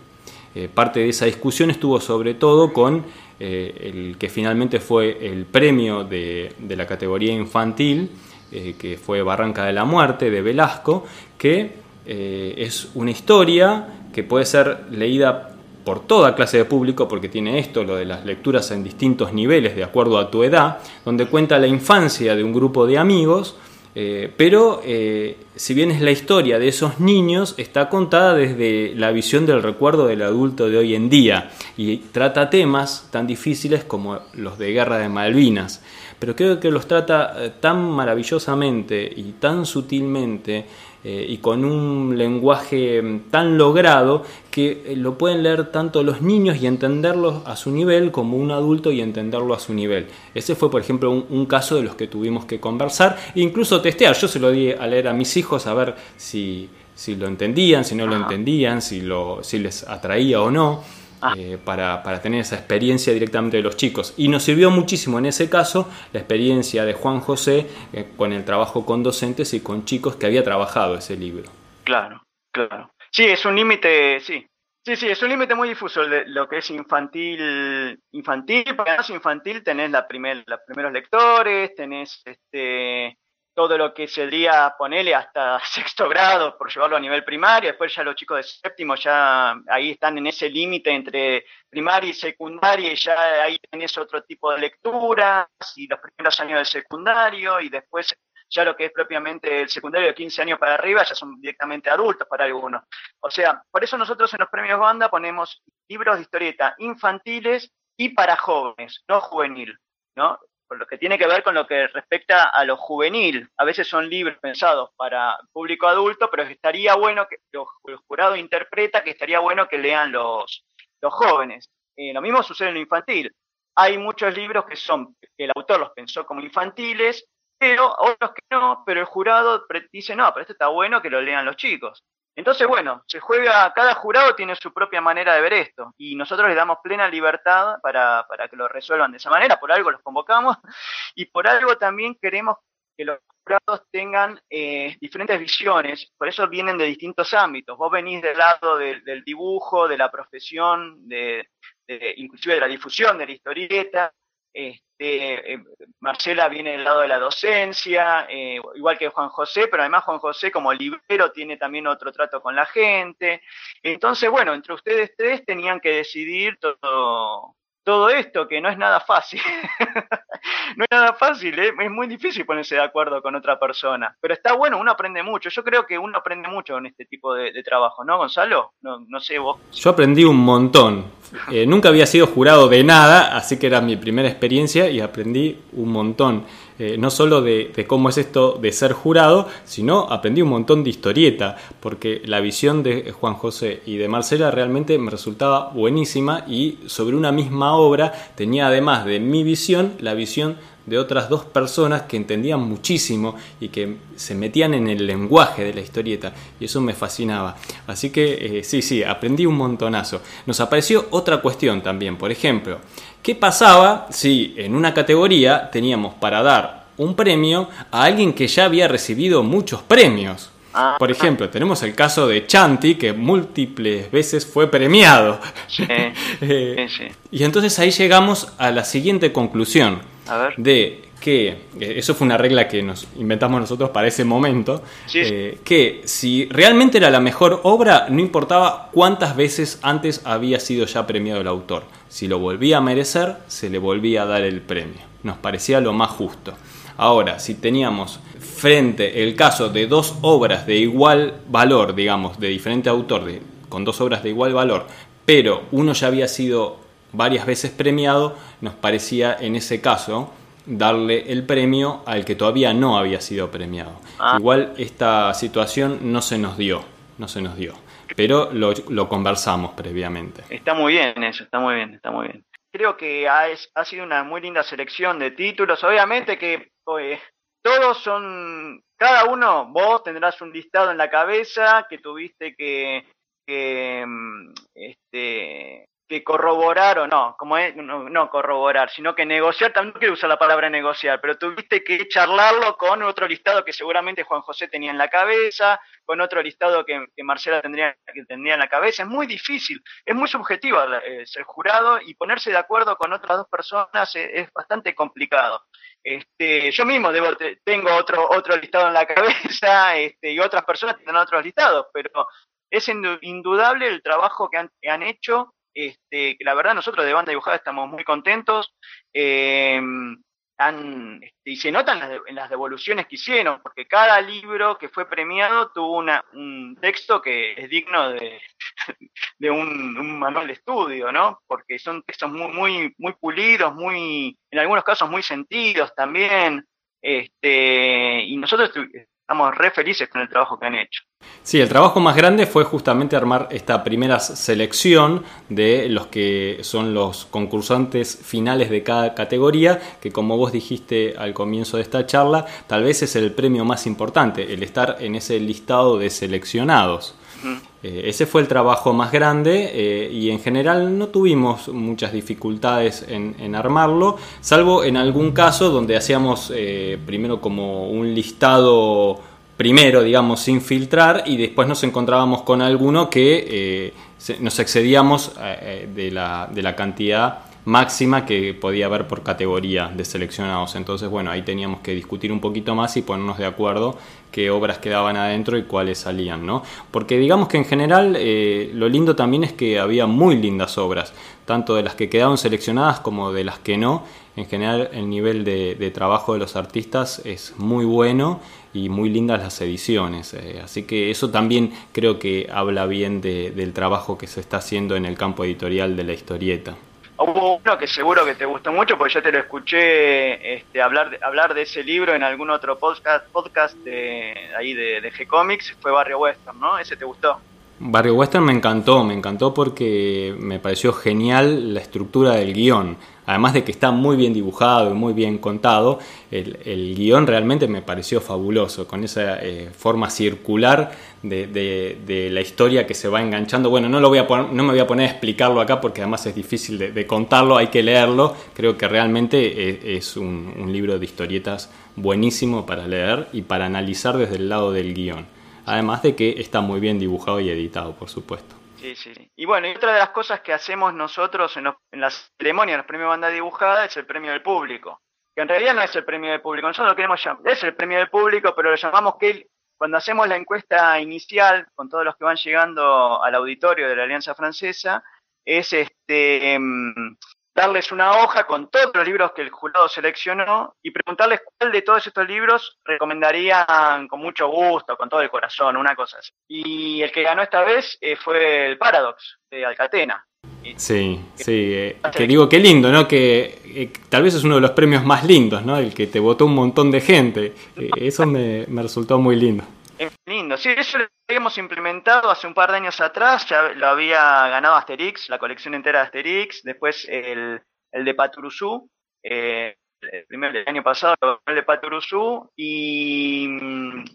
Eh, parte de esa discusión estuvo sobre todo con eh, el que finalmente fue el premio de, la categoría infantil, eh, que fue Barranca de la Muerte de Velasco, que eh, es una historia que puede ser leída por toda clase de público, porque tiene esto, lo de las lecturas en distintos niveles de acuerdo a tu edad, donde cuenta la infancia de un grupo de amigos, eh, pero eh, si bien es la historia de esos niños, está contada desde la visión del recuerdo del adulto de hoy en día y trata temas tan difíciles como los de guerra de Malvinas. Pero creo que los trata eh, tan maravillosamente y tan sutilmente eh, y con un lenguaje mm, tan logrado que eh, lo pueden leer tanto los niños y entenderlo a su nivel como un adulto y entenderlo a su nivel. Ese fue, por ejemplo, un, caso de los que tuvimos que conversar e incluso testear. Yo se lo di a leer a mis hijos a ver si, si lo entendían, si no lo entendían, si, lo, si les atraía o no. Ah. Eh, para, tener esa experiencia directamente de los chicos. Y nos sirvió muchísimo en ese caso la experiencia de Juan José eh, con el trabajo con docentes y con chicos que había trabajado ese libro. Claro, claro. Sí, es un límite, sí. Sí, sí, es un límite muy difuso lo que es infantil. Infantil, para infantil tenés la primer, los primeros lectores, tenés este, todo lo que sería ponerle hasta sexto grado por llevarlo a nivel primario, después ya los chicos de séptimo ya ahí están en ese límite entre primaria y secundaria y ya ahí tenés otro tipo de lecturas y los primeros años del secundario y después ya lo que es propiamente el secundario de 15 años para arriba ya son directamente adultos para algunos. O sea, por eso nosotros en los premios banda ponemos libros de historieta infantiles y para jóvenes, no juvenil, ¿no? Por lo que tiene que ver con lo que respecta a lo juvenil. A veces son libros pensados para público adulto, pero estaría bueno que el jurado interpreta que estaría bueno que lean los, los jóvenes. Eh, lo mismo sucede en lo infantil. Hay muchos libros que son, que el autor los pensó como infantiles, pero otros que no, pero el jurado dice, no, pero esto está bueno que lo lean los chicos. Entonces, bueno, se juega, cada jurado tiene su propia manera de ver esto y nosotros les damos plena libertad para, que lo resuelvan de esa manera, por algo los convocamos y por algo también queremos que los jurados tengan eh, diferentes visiones, por eso vienen de distintos ámbitos. Vos venís del lado del dibujo, de la profesión, de, inclusive de la difusión de la historieta, este, eh, Marcela viene del lado de la docencia, eh, igual que Juan José, pero además Juan José como librero tiene también otro trato con la gente. Entonces, bueno, entre ustedes tres tenían que decidir todo, todo esto, que no es nada fácil. no es nada fácil, ¿eh? es muy difícil ponerse de acuerdo con otra persona. Pero está bueno, uno aprende mucho. Yo creo que uno aprende mucho en este tipo de, trabajo, ¿no, Gonzalo? No, no, sé vos. Yo aprendí un montón. Eh, nunca había sido jurado de nada, así que era mi primera experiencia y aprendí un montón. Eh, no solo de, cómo es esto de ser jurado, sino aprendí un montón de historieta, porque la visión de Juan José y de Marcela realmente me resultaba buenísima y sobre una misma obra tenía además de mi visión la visión de otras dos personas que entendían muchísimo y que se metían en el lenguaje de la historieta y eso me fascinaba. Así que eh, sí, sí, aprendí un montonazo. Nos apareció otra cuestión también, por ejemplo, ¿qué pasaba si en una categoría teníamos para dar un premio a alguien que ya había recibido muchos premios? Ah. Por ejemplo, tenemos el caso de Chanti, que múltiples veces fue premiado. Eh, y entonces ahí llegamos a la siguiente conclusión de que, eso fue una regla que nos inventamos nosotros para ese momento, eh, que si realmente era la mejor obra, no importaba cuántas veces antes había sido ya premiado el autor. Si lo volvía a merecer, se le volvía a dar el premio. Nos parecía lo más justo. Ahora, si teníamos frente el caso de dos obras de igual valor, digamos, de diferente autor, con dos obras de igual valor, pero uno ya había sido varias veces premiado, nos parecía en ese caso darle el premio al que todavía no había sido premiado. Ah. Igual esta situación no se nos dio, no se nos dio, pero lo, conversamos previamente. Está muy bien eso, está muy bien, está muy bien. Creo que ha, ha sido una muy linda selección de títulos, obviamente que todos son, cada uno, vos tendrás un listado en la cabeza que tuviste que, que mm, este, que corroborar o no, como es, no, corroborar, sino que negociar, también quiero usar la palabra negociar, pero tuviste que charlarlo con otro listado que seguramente Juan José tenía en la cabeza, con otro listado que, Marcela tendría, que tendría en la cabeza. Es muy difícil, es muy subjetivo eh, ser jurado y ponerse de acuerdo con otras dos personas es, bastante complicado. Este, yo mismo debo, tengo otro, otro listado en la cabeza este, y otras personas tienen otros listados, pero es indudable el trabajo que han hecho este, la verdad nosotros de banda dibujada estamos muy contentos. Eh, este, y se notan en las, devoluciones que hicieron, porque cada libro que fue premiado tuvo un texto que es digno de, un, manual de estudio, ¿no? Porque son textos muy, muy, muy pulidos, muy, en algunos casos muy sentidos también. Este, y nosotros estamos re felices con el trabajo que han hecho. Sí, el trabajo más grande fue justamente armar esta primera selección de los que son los concursantes finales de cada categoría, que como vos dijiste al comienzo de esta charla, tal vez es el premio más importante, el estar en ese listado de seleccionados. Eh, ese fue el trabajo más grande eh, y en general no tuvimos muchas dificultades en, armarlo, salvo en algún caso donde hacíamos eh, primero como un listado primero, digamos, sin filtrar y después nos encontrábamos con alguno que nos excedíamos de la, de la cantidad máxima que podía haber por categoría de seleccionados. Entonces, bueno, ahí teníamos que discutir un poquito más y ponernos de acuerdo qué obras quedaban adentro y cuáles salían, ¿no? Porque digamos que en general eh, lo lindo también es que había muy lindas obras, tanto de las que quedaron seleccionadas como de las que no. En general el nivel de, trabajo de los artistas es muy bueno y muy lindas las ediciones. Eh, así que eso también creo que habla bien del trabajo que se está haciendo en el campo editorial de la historieta. Hubo uno que seguro que te gustó mucho, porque yo te lo escuché este, hablar, hablar de ese libro en algún otro podcast, podcast ahí de, de G-Comics, fue Barrio Western, ¿no? ¿Ese te gustó? Barrio Western me encantó, me encantó porque me pareció genial la estructura del guion además de que está muy bien dibujado y muy bien contado, el, guion realmente me pareció fabuloso, con esa eh, forma circular de, la historia que se va enganchando. Bueno, no, lo voy a no me voy a poner a explicarlo acá porque además es difícil de, contarlo, hay que leerlo. Creo que realmente e, es, un, un libro de historietas buenísimo para leer y para analizar desde el lado del guion. Además de que está muy bien dibujado y editado, por supuesto. Sí, sí. Y bueno, y otra de las cosas que hacemos nosotros en, las ceremonias, en los premios banda dibujada, es el premio del público. Que en realidad no es el premio del público, nosotros lo queremos llamar, es el premio del público, pero lo llamamos que cuando hacemos la encuesta inicial con todos los que van llegando al auditorio de la Alianza Francesa, es este em, darles una hoja con todos los libros que el jurado seleccionó y preguntarles cuál de todos estos libros recomendarían con mucho gusto, con todo el corazón, una cosa así. Y el que ganó esta vez eh, fue el Paradox de Alcatena. Sí, sí, eh, que digo, qué lindo, ¿no? Que eh, tal vez es uno de los premios más lindos, ¿no? El que te votó un montón de gente. eso me, me resultó muy lindo. Es lindo, sí, eso lo habíamos implementado hace un par de años atrás, ya lo había ganado Asterix, la colección entera de Asterix, después el, el de Paturuzú, eh, el primer del año pasado, el de Paturuzú, y,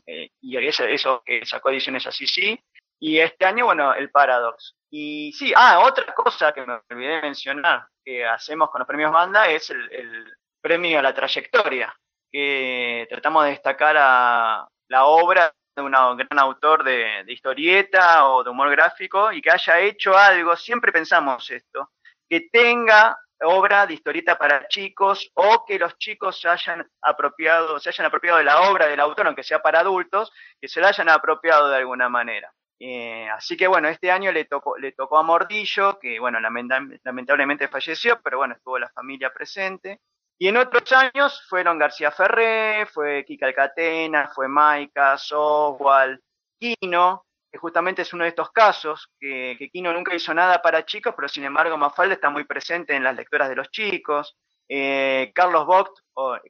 eh, y eso, que sacó ediciones así, sí, y este año, bueno, el Paradox. Y sí, ah, otra cosa que me olvidé mencionar que hacemos con los premios banda es el, el premio a la trayectoria, que tratamos de destacar a la obra de un gran autor de, historieta o de humor gráfico y que haya hecho algo, siempre pensamos esto, que tenga obra de historieta para chicos o que los chicos se hayan apropiado, se hayan apropiado de la obra del autor, aunque sea para adultos, que se la hayan apropiado de alguna manera. Eh, así que bueno, este año le tocó, le tocó a Mordillo, que bueno, lamentablemente falleció, pero bueno, estuvo la familia presente. Y en otros años fueron García Ferré, fue Kika Alcatena, fue Maika, Soswald, Kino, que justamente es uno de estos casos, que, que, nunca hizo nada para chicos, pero sin embargo Mafalda está muy presente en las lecturas de los chicos. Eh, Carlos Vogt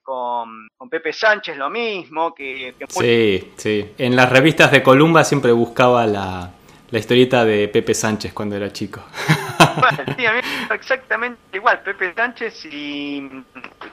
con, Pepe Sánchez lo mismo. Que, Sí, sí. En las revistas de Columba siempre buscaba la, la historieta de Pepe Sánchez cuando era chico. Bueno, sí, a mí exactamente igual, Pepe Sánchez y...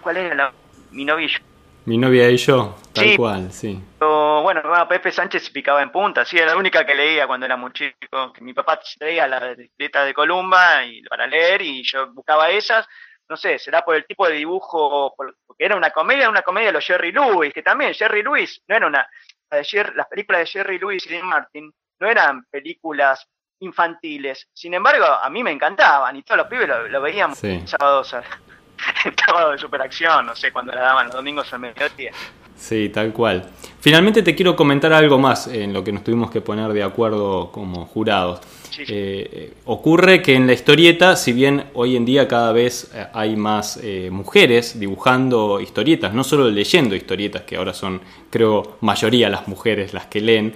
¿Cuál era la... mi yo? Mi novia y yo, tal cual, sí. bueno, Pepe Sánchez picaba en punta, sí, era la única que leía cuando era muy chico. Que mi papá traía la historieta de Columba y, para leer y yo buscaba esas. No sé, será por el tipo de dibujo, porque era una comedia, una comedia de los Jerry Lewis, que también Jerry Lewis no era una... las películas de Jerry Lewis y de Martin no eran películas infantiles. Sin embargo, a mí me encantaban y todos los pibes lo, veíamos sábados, sábado de superacción, no sé, cuando la daban los domingos al mediodía. Sí, tal cual. Finalmente te quiero comentar algo más en lo que nos tuvimos que poner de acuerdo como jurados. Eh, ocurre que en la historieta, si bien hoy en día cada vez eh, hay más eh, mujeres dibujando historietas, no solo leyendo historietas, que ahora son, creo, mayoría las mujeres las que leen,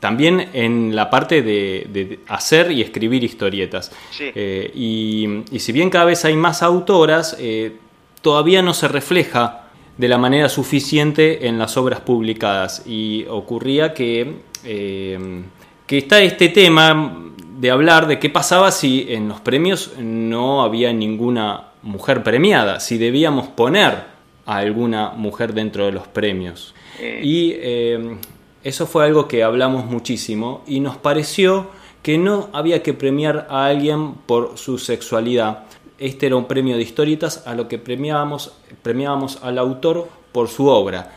también en la parte de, hacer y escribir historietas. Y, y, si bien cada vez hay más autoras, todavía no se refleja de la manera suficiente en las obras publicadas. Y ocurría que que está este tema de hablar de qué pasaba si en los premios no había ninguna mujer premiada, si debíamos poner a alguna mujer dentro de los premios. Eh. Y eh, eso fue algo que hablamos muchísimo y nos pareció que no había que premiar a alguien por su sexualidad. Este era un premio de historietas a lo que premiábamos, premiábamos al autor por su obra,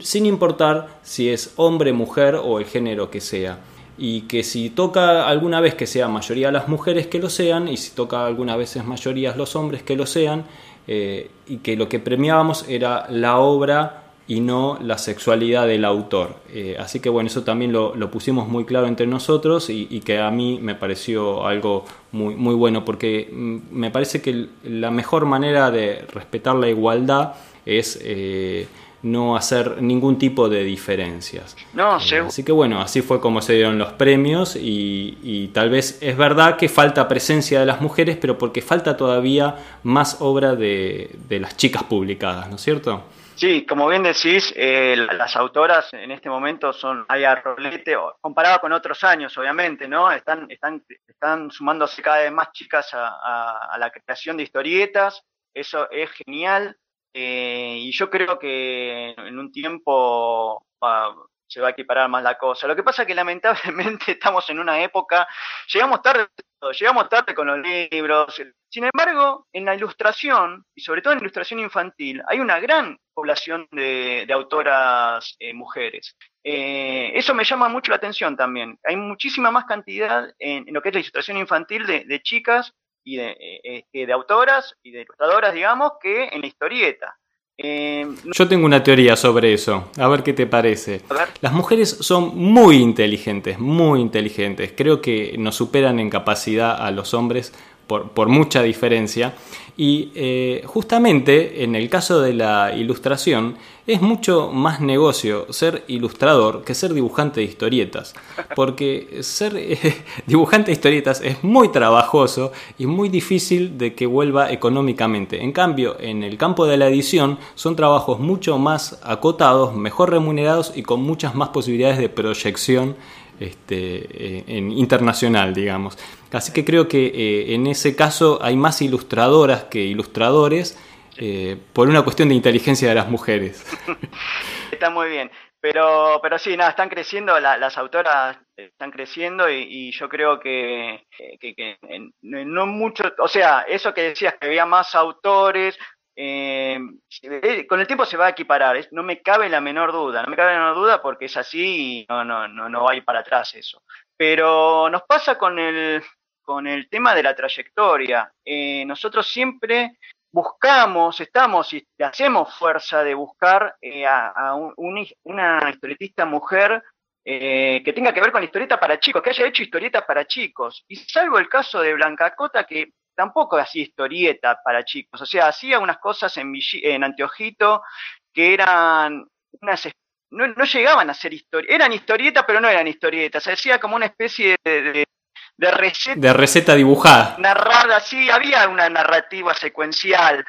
sin importar si es hombre, mujer o el género que sea y que si toca alguna vez que sea mayoría las mujeres que lo sean y si toca algunas veces mayorías los hombres que lo sean eh, y que lo que premiábamos era la obra y no la sexualidad del autor. Eh, así que bueno, eso también lo, pusimos muy claro entre nosotros y, que a mí me pareció algo muy, muy bueno porque mm, me parece que la mejor manera de respetar la igualdad es... Eh, no hacer ningún tipo de diferencias. No, eh, así que bueno, así fue como se dieron los premios y, tal vez es verdad que falta presencia de las mujeres, pero porque falta todavía más obra de, las chicas publicadas, ¿no es cierto? Sí, como bien decís, eh, las autoras en este momento son hay rolete, comparado con otros años, obviamente, ¿no? Están, están, están sumándose cada vez más chicas a la creación de historietas, eso es genial. Eh, y yo creo que en un tiempo se va a equiparar más la cosa. Lo que pasa es que lamentablemente estamos en una época, llegamos tarde, llegamos tarde con los libros. Sin embargo, en la ilustración, y sobre todo en la ilustración infantil, hay una gran población de, autoras eh, mujeres. Eh, eso me llama mucho la atención también. Hay muchísima más cantidad en, lo que es la ilustración infantil de chicas y de, eh, eh, de autoras y de ilustradoras, digamos, que en la historieta. Eh, Yo tengo una teoría sobre eso, a ver qué te parece. Las mujeres son muy inteligentes, muy inteligentes. Creo que nos superan en capacidad a los hombres por, mucha diferencia. Y eh, justamente en el caso de la ilustración es mucho más negocio ser ilustrador que ser dibujante de historietas, porque ser dibujante de historietas es muy trabajoso y muy difícil de que vuelva económicamente. En cambio, en el campo de la edición son trabajos mucho más acotados, mejor remunerados y con muchas más posibilidades de proyección este, eh, en internacional, digamos. Así que creo que eh, en ese caso hay más ilustradoras que ilustradores eh, por una cuestión de inteligencia de las mujeres. Está muy bien. Pero, pero sí, nada, están creciendo, las autoras están creciendo y, yo creo que, no mucho, o sea, eso que decías, que había más autores, eh, con el tiempo se va a equiparar, no me cabe la menor duda, no me cabe la menor duda porque es así y no, no, no, no va a ir para atrás eso. Pero nos pasa con el, con el tema de la trayectoria. Eh, nosotros siempre buscamos, estamos y hacemos fuerza de buscar eh, a, una historietista mujer que tenga que ver con historieta para chicos, que haya hecho historieta para chicos. Y salvo el caso de Blanca Cota, que tampoco hacía historieta para chicos, o sea, hacía unas cosas en, en Anteojito que eran unas no, no llegaban a ser historietas, eran historietas, pero no eran historietas, se hacía como una especie de, de, receta. De receta dibujada. Narrada, sí, había una narrativa secuencial,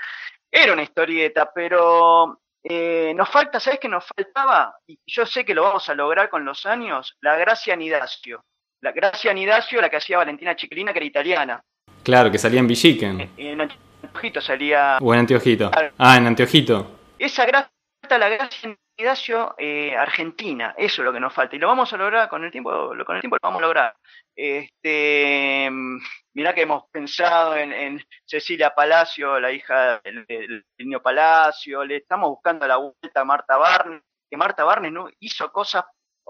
era una historieta, pero eh, nos falta, ¿sabes qué nos faltaba? Y yo sé que lo vamos a lograr con los años, la Gracia Nidacio. La Gracia Nidacio, la que hacía Valentina Chiclina, que era italiana. Claro, que salía en Villiquen. En Anteojito salía. O en Anteojito. Ah, en Anteojito. Esa gracia, la gracia en eh, Argentina, eso es lo que nos falta. Y lo vamos a lograr con el tiempo, con el tiempo lo vamos a lograr. Este, mirá que hemos pensado en, Cecilia Palacio, la hija del, niño Palacio, le estamos buscando la vuelta a Marta Barnes, que Marta Barnes ¿no? hizo cosas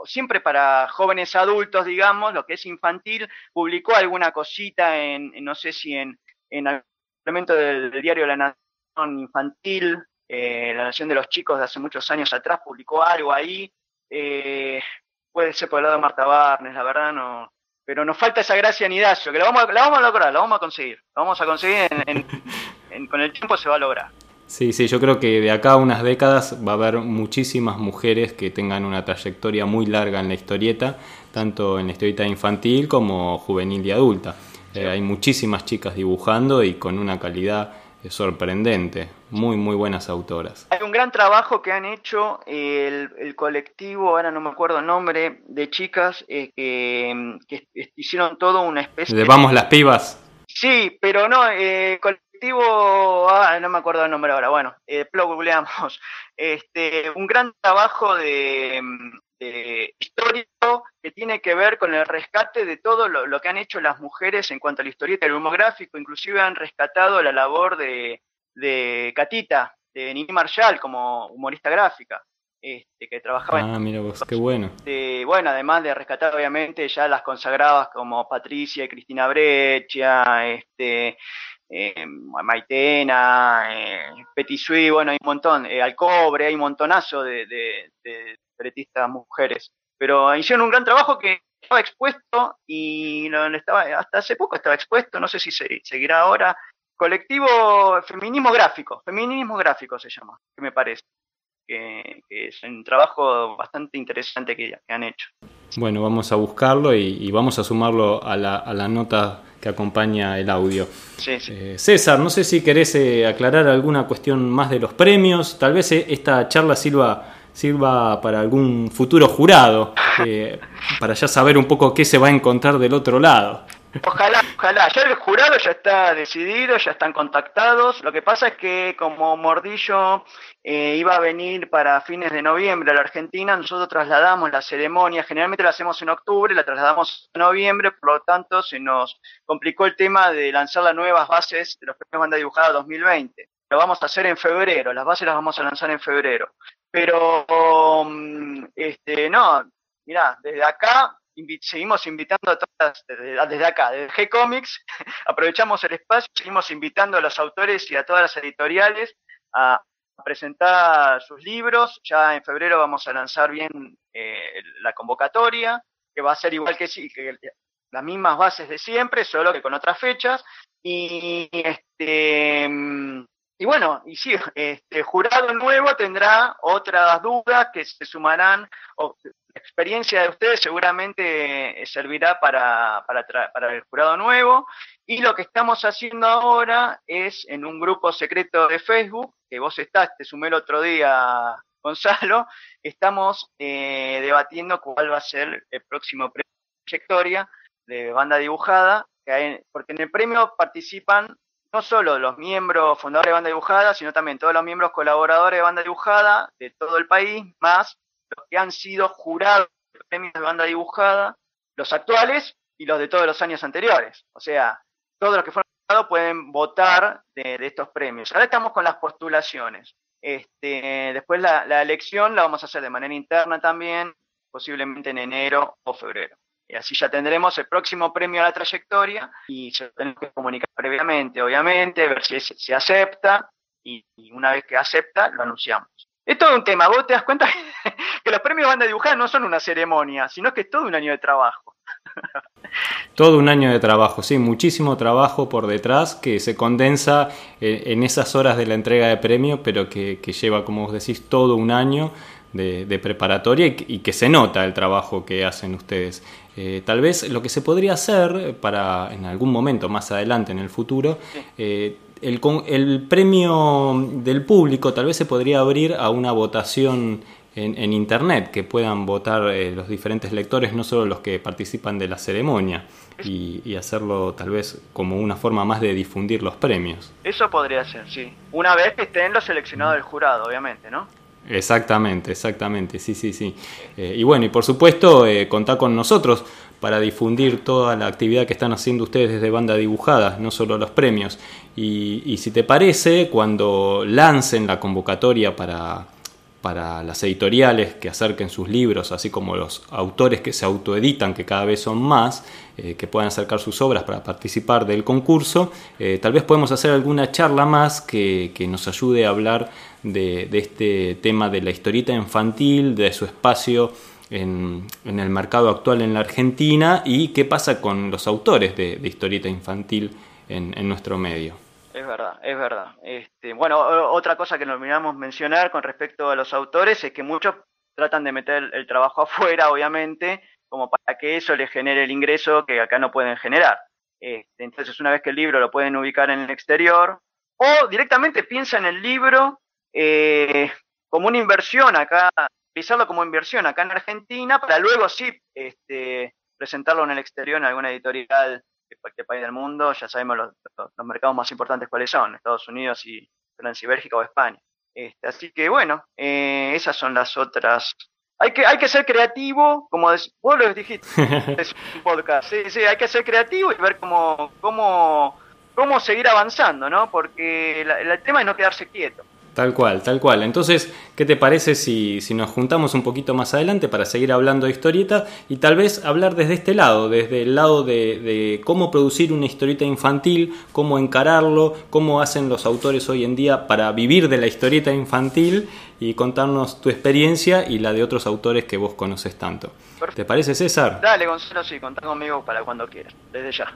siempre para jóvenes adultos, digamos, lo que es infantil, publicó alguna cosita en, no sé si en, en el elemento del, diario La Nación Infantil, eh, La Nación de los Chicos de hace muchos años atrás, publicó algo ahí. Eh, puede ser por el lado de Marta Barnes, la verdad no. Pero nos falta esa gracia en Idacio, que la vamos, la vamos a lograr, la vamos a conseguir. La vamos a conseguir, con el tiempo se va a lograr. Sí, sí, yo creo que de acá a unas décadas va a haber muchísimas mujeres que tengan una trayectoria muy larga en la historieta, tanto en la historieta infantil como juvenil y adulta. Eh, hay muchísimas chicas dibujando y con una calidad eh, sorprendente, muy, muy buenas autoras. Hay un gran trabajo que han hecho el, colectivo, ahora no me acuerdo el nombre, de chicas eh, que, hicieron todo una especie de... Vamos las pibas. Sí, pero no, eh, ah, no me acuerdo el nombre ahora, bueno, eh, lo googleamos. Este, un gran trabajo de, histórico que tiene que ver con el rescate de todo lo, que han hecho las mujeres en cuanto a la historieta el humográfico, inclusive han rescatado la labor de, de Catita, de Nini Marshall como humorista gráfica. Este, que trabajaba ah, mira vos, qué bueno. bueno, además de rescatar obviamente ya las consagradas como Patricia y Cristina Breccia, este, eh, Maitena, eh, Petit bueno, hay un montón, eh, Alcobre, hay un montonazo de, de, de mujeres. Pero hicieron un gran trabajo que estaba expuesto y estaba, hasta hace poco estaba expuesto, no sé si seguirá ahora. Colectivo Feminismo Gráfico, Feminismo Gráfico se llama, que me parece que, es un trabajo bastante interesante que, han hecho. Bueno, vamos a buscarlo y, vamos a sumarlo a la, a la, nota que acompaña el audio. Eh, César, no sé si querés eh, aclarar alguna cuestión más de los premios. Tal vez eh, esta charla sirva, sirva para algún futuro jurado, para ya saber un poco qué se va a encontrar del otro lado. Ojalá, ojalá. Ya el jurado ya está decidido, ya están contactados. Lo que pasa es que como Mordillo eh, iba a venir para fines de noviembre a la Argentina, nosotros trasladamos la ceremonia, generalmente la hacemos en octubre, la trasladamos a noviembre, por lo tanto se nos complicó el tema de lanzar las nuevas bases de los premios banda dibujada 2020. Lo vamos a hacer en febrero, las bases las vamos a lanzar en febrero. Pero, mm, este, no, mirá, desde acá seguimos invitando a todas, desde, acá, desde G-Comics, aprovechamos el espacio, seguimos invitando a los autores y a todas las editoriales a, presentar sus libros. Ya en febrero vamos a lanzar bien eh, la convocatoria, que va a ser igual que, que las mismas bases de siempre, solo que con otras fechas. Y este y bueno, y sí, este jurado nuevo tendrá otras dudas que se sumarán, la experiencia de ustedes seguramente eh, servirá para, para, para el jurado nuevo. Y lo que estamos haciendo ahora es en un grupo secreto de Facebook, que vos estás, te sumé el otro día, Gonzalo, estamos eh, debatiendo cuál va a ser el próximo premio de trayectoria de banda dibujada, porque en el premio participan no solo los miembros fundadores de banda dibujada, sino también todos los miembros colaboradores de banda dibujada de todo el país, más los que han sido jurados de premios de banda dibujada, los actuales y los de todos los años anteriores. O sea, todos los que fueron pueden votar de, estos premios. Ahora estamos con las postulaciones. Este, después la, la elección la vamos a hacer de manera interna también, posiblemente en enero o febrero. Y así ya tendremos el próximo premio a la trayectoria y se tenemos que comunicar previamente, obviamente, ver si se acepta y, una vez que acepta, lo anunciamos. Es todo un tema, vos te das cuenta que los premios van a dibujar no son una ceremonia, sino que es todo un año de trabajo. Todo un año de trabajo, sí, muchísimo trabajo por detrás que se condensa en esas horas de la entrega de premio, pero que, lleva, como vos decís, todo un año de, preparatoria y, que se nota el trabajo que hacen ustedes. Eh, tal vez lo que se podría hacer para en algún momento más adelante en el futuro, eh, el, el, premio del público tal vez se podría abrir a una votación en, internet, que puedan votar eh, los diferentes lectores, no solo los que participan de la ceremonia, y, y, hacerlo tal vez como una forma más de difundir los premios. Eso podría ser, sí. Una vez que estén los seleccionados del jurado, obviamente, ¿no? Exactamente, exactamente, sí, sí, sí. Eh, y bueno, y por supuesto, eh, contar con nosotros para difundir toda la actividad que están haciendo ustedes desde banda dibujada, no solo los premios. Y, si te parece, cuando lancen la convocatoria para, para las editoriales que acerquen sus libros, así como los autores que se autoeditan, que cada vez son más, eh, que puedan acercar sus obras para participar del concurso. Eh, tal vez podemos hacer alguna charla más que, nos ayude a hablar de, este tema de la historieta infantil, de su espacio en, el mercado actual en la Argentina y qué pasa con los autores de, historieta infantil en nuestro medio. Es verdad, es verdad. Este, bueno, otra cosa que nos olvidamos mencionar con respecto a los autores es que muchos tratan de meter el, trabajo afuera, obviamente, como para que eso les genere el ingreso que acá no pueden generar. Este, entonces, una vez que el libro lo pueden ubicar en el exterior, o directamente piensa en el libro eh, como una inversión acá, utilizarlo como inversión acá en Argentina, para luego sí este, presentarlo en el exterior en alguna editorial cualquier país del mundo, ya sabemos los, mercados más importantes cuáles son, Estados Unidos y Francia y Bélgica o España. Este, así que bueno, eh, esas son las otras. Hay que, hay que ser creativo, como vos lo dijiste, es un podcast, sí, sí, hay que ser creativo y ver cómo, cómo, cómo seguir avanzando, ¿no? Porque el tema es no quedarse quieto. Tal cual, tal cual. Entonces, ¿qué te parece si, si, nos juntamos un poquito más adelante para seguir hablando de historieta y tal vez hablar desde este lado, desde el lado de, cómo producir una historieta infantil, cómo encararlo, cómo hacen los autores hoy en día para vivir de la historieta infantil y contarnos tu experiencia y la de otros autores que vos conoces tanto. ¿Te parece, César? Dale, Gonzalo, sí, contá conmigo para cuando quieras, desde ya.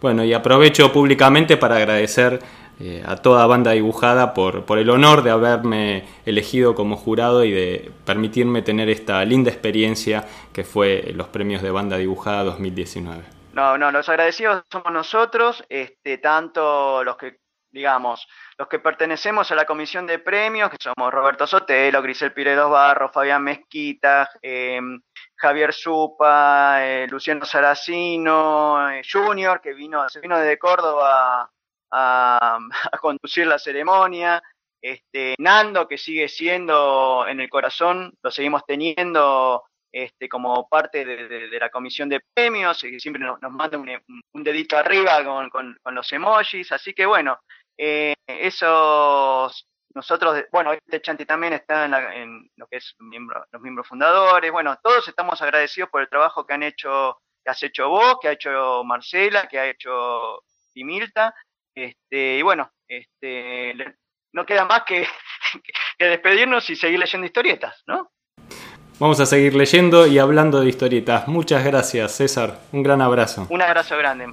Bueno, y aprovecho públicamente para agradecer eh, a toda banda dibujada por, por el honor de haberme elegido como jurado y de permitirme tener esta linda experiencia que fue los premios de banda dibujada 2019. No, no, los agradecidos somos nosotros, este, tanto los que, digamos, los que pertenecemos a la comisión de premios, que somos Roberto Sotelo, Grisel Piredos Barro, Fabián Mezquita, em, Javier Supa, eh, Luciano Saracino, eh, Junior, que vino, se vino desde Córdoba a, conducir la ceremonia. Este, Nando, que sigue siendo en el corazón, lo seguimos teniendo este, como parte de, la comisión de premios, y siempre nos, manda un, dedito arriba con, los emojis, así que bueno, eh, esos, nosotros, bueno, este Chanti también está en, lo que es los miembros fundadores, bueno, todos estamos agradecidos por el trabajo que han hecho, que has hecho vos, que ha hecho Marcela, que ha hecho Timilta, este, y bueno, este, no queda más que, despedirnos y seguir leyendo historietas, ¿no? Vamos a seguir leyendo y hablando de historietas. Muchas gracias, César. Un gran abrazo. Un abrazo grande.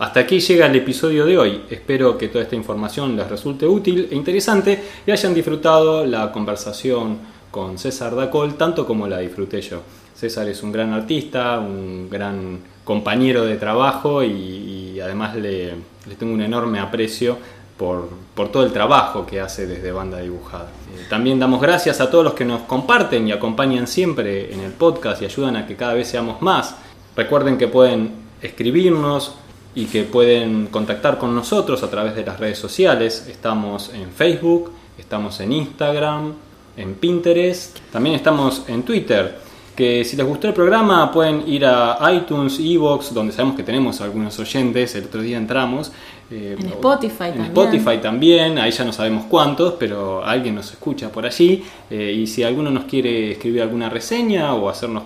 Hasta aquí llega el episodio de hoy. Espero que toda esta información les resulte útil e interesante y hayan disfrutado la conversación con César Dacol tanto como la disfruté yo. César es un gran artista, un gran compañero de trabajo y, además le, tengo un enorme aprecio por, todo el trabajo que hace desde Banda Dibujada. Eh, también damos gracias a todos los que nos comparten y acompañan siempre en el podcast y ayudan a que cada vez seamos más. Recuerden que pueden escribirnos, y que pueden contactar con nosotros a través de las redes sociales. Estamos en Facebook, estamos en Instagram, en Pinterest, también estamos en Twitter. Que si les gustó el programa pueden ir a iTunes, Evox, donde sabemos que tenemos algunos oyentes, el otro día entramos. Eh, en Spotify en también. Spotify también, ahí ya no sabemos cuántos, pero alguien nos escucha por allí. Eh, y si alguno nos quiere escribir alguna reseña o hacernos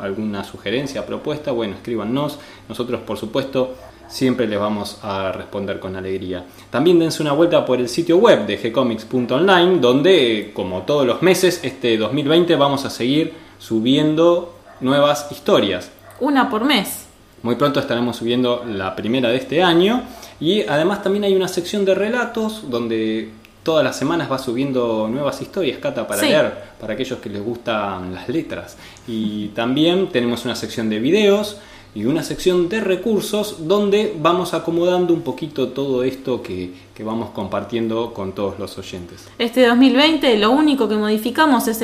alguna sugerencia, propuesta, bueno, escríbanos. Nosotros, por supuesto, siempre les vamos a responder con alegría. También dense una vuelta por el sitio web de gcomics.online, donde, como todos los meses, este 2020 vamos a seguir subiendo nuevas historias. Una por mes. Muy pronto estaremos subiendo la primera de este año y además también hay una sección de relatos donde todas las semanas va subiendo nuevas historias, Cata, para leer, para aquellos que les gustan las letras. Y también tenemos una sección de videos y una sección de recursos donde vamos acomodando un poquito todo esto que, vamos compartiendo con todos los oyentes. Este 2020 lo único que modificamos es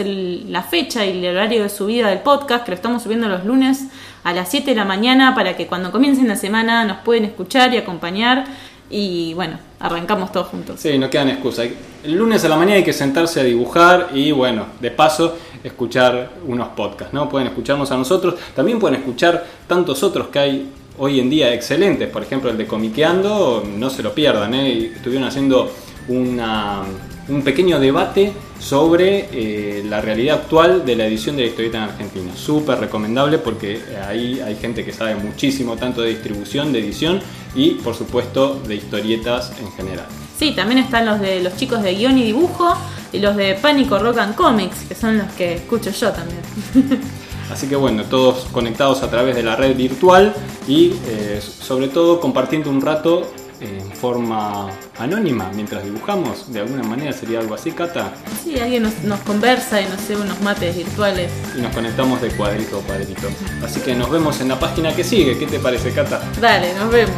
la fecha y el horario de subida del podcast, que lo estamos subiendo los lunes a las 7 de la mañana para que cuando comiencen la semana nos pueden escuchar y acompañar y bueno, arrancamos todos juntos. Sí, no quedan excusas. El lunes a la mañana hay que sentarse a dibujar y bueno, de paso escuchar unos podcasts, ¿no? Pueden escucharnos a nosotros, también pueden escuchar tantos otros que hay hoy en día excelentes, por ejemplo el de Comiqueando, no se lo pierdan, ¿eh? estuvieron haciendo un pequeño debate sobre eh, la realidad actual de la edición de la historieta en Argentina. Súper recomendable porque ahí hay gente que sabe muchísimo tanto de distribución, de edición y por supuesto de historietas en general. Sí, también están los de los chicos de guion y dibujo y los de Pánico Rock and Comics, que son los que escucho yo también. Así que bueno, todos conectados a través de la red virtual y eh, sobre todo compartiendo un rato en forma anónima mientras dibujamos. De alguna manera sería algo así, Cata. Sí, alguien nos, conversa y nos hace unos mates virtuales. Y nos conectamos de cuadrito a cuadrito. Así que nos vemos en la página que sigue. ¿Qué te parece, Cata? Dale, nos vemos.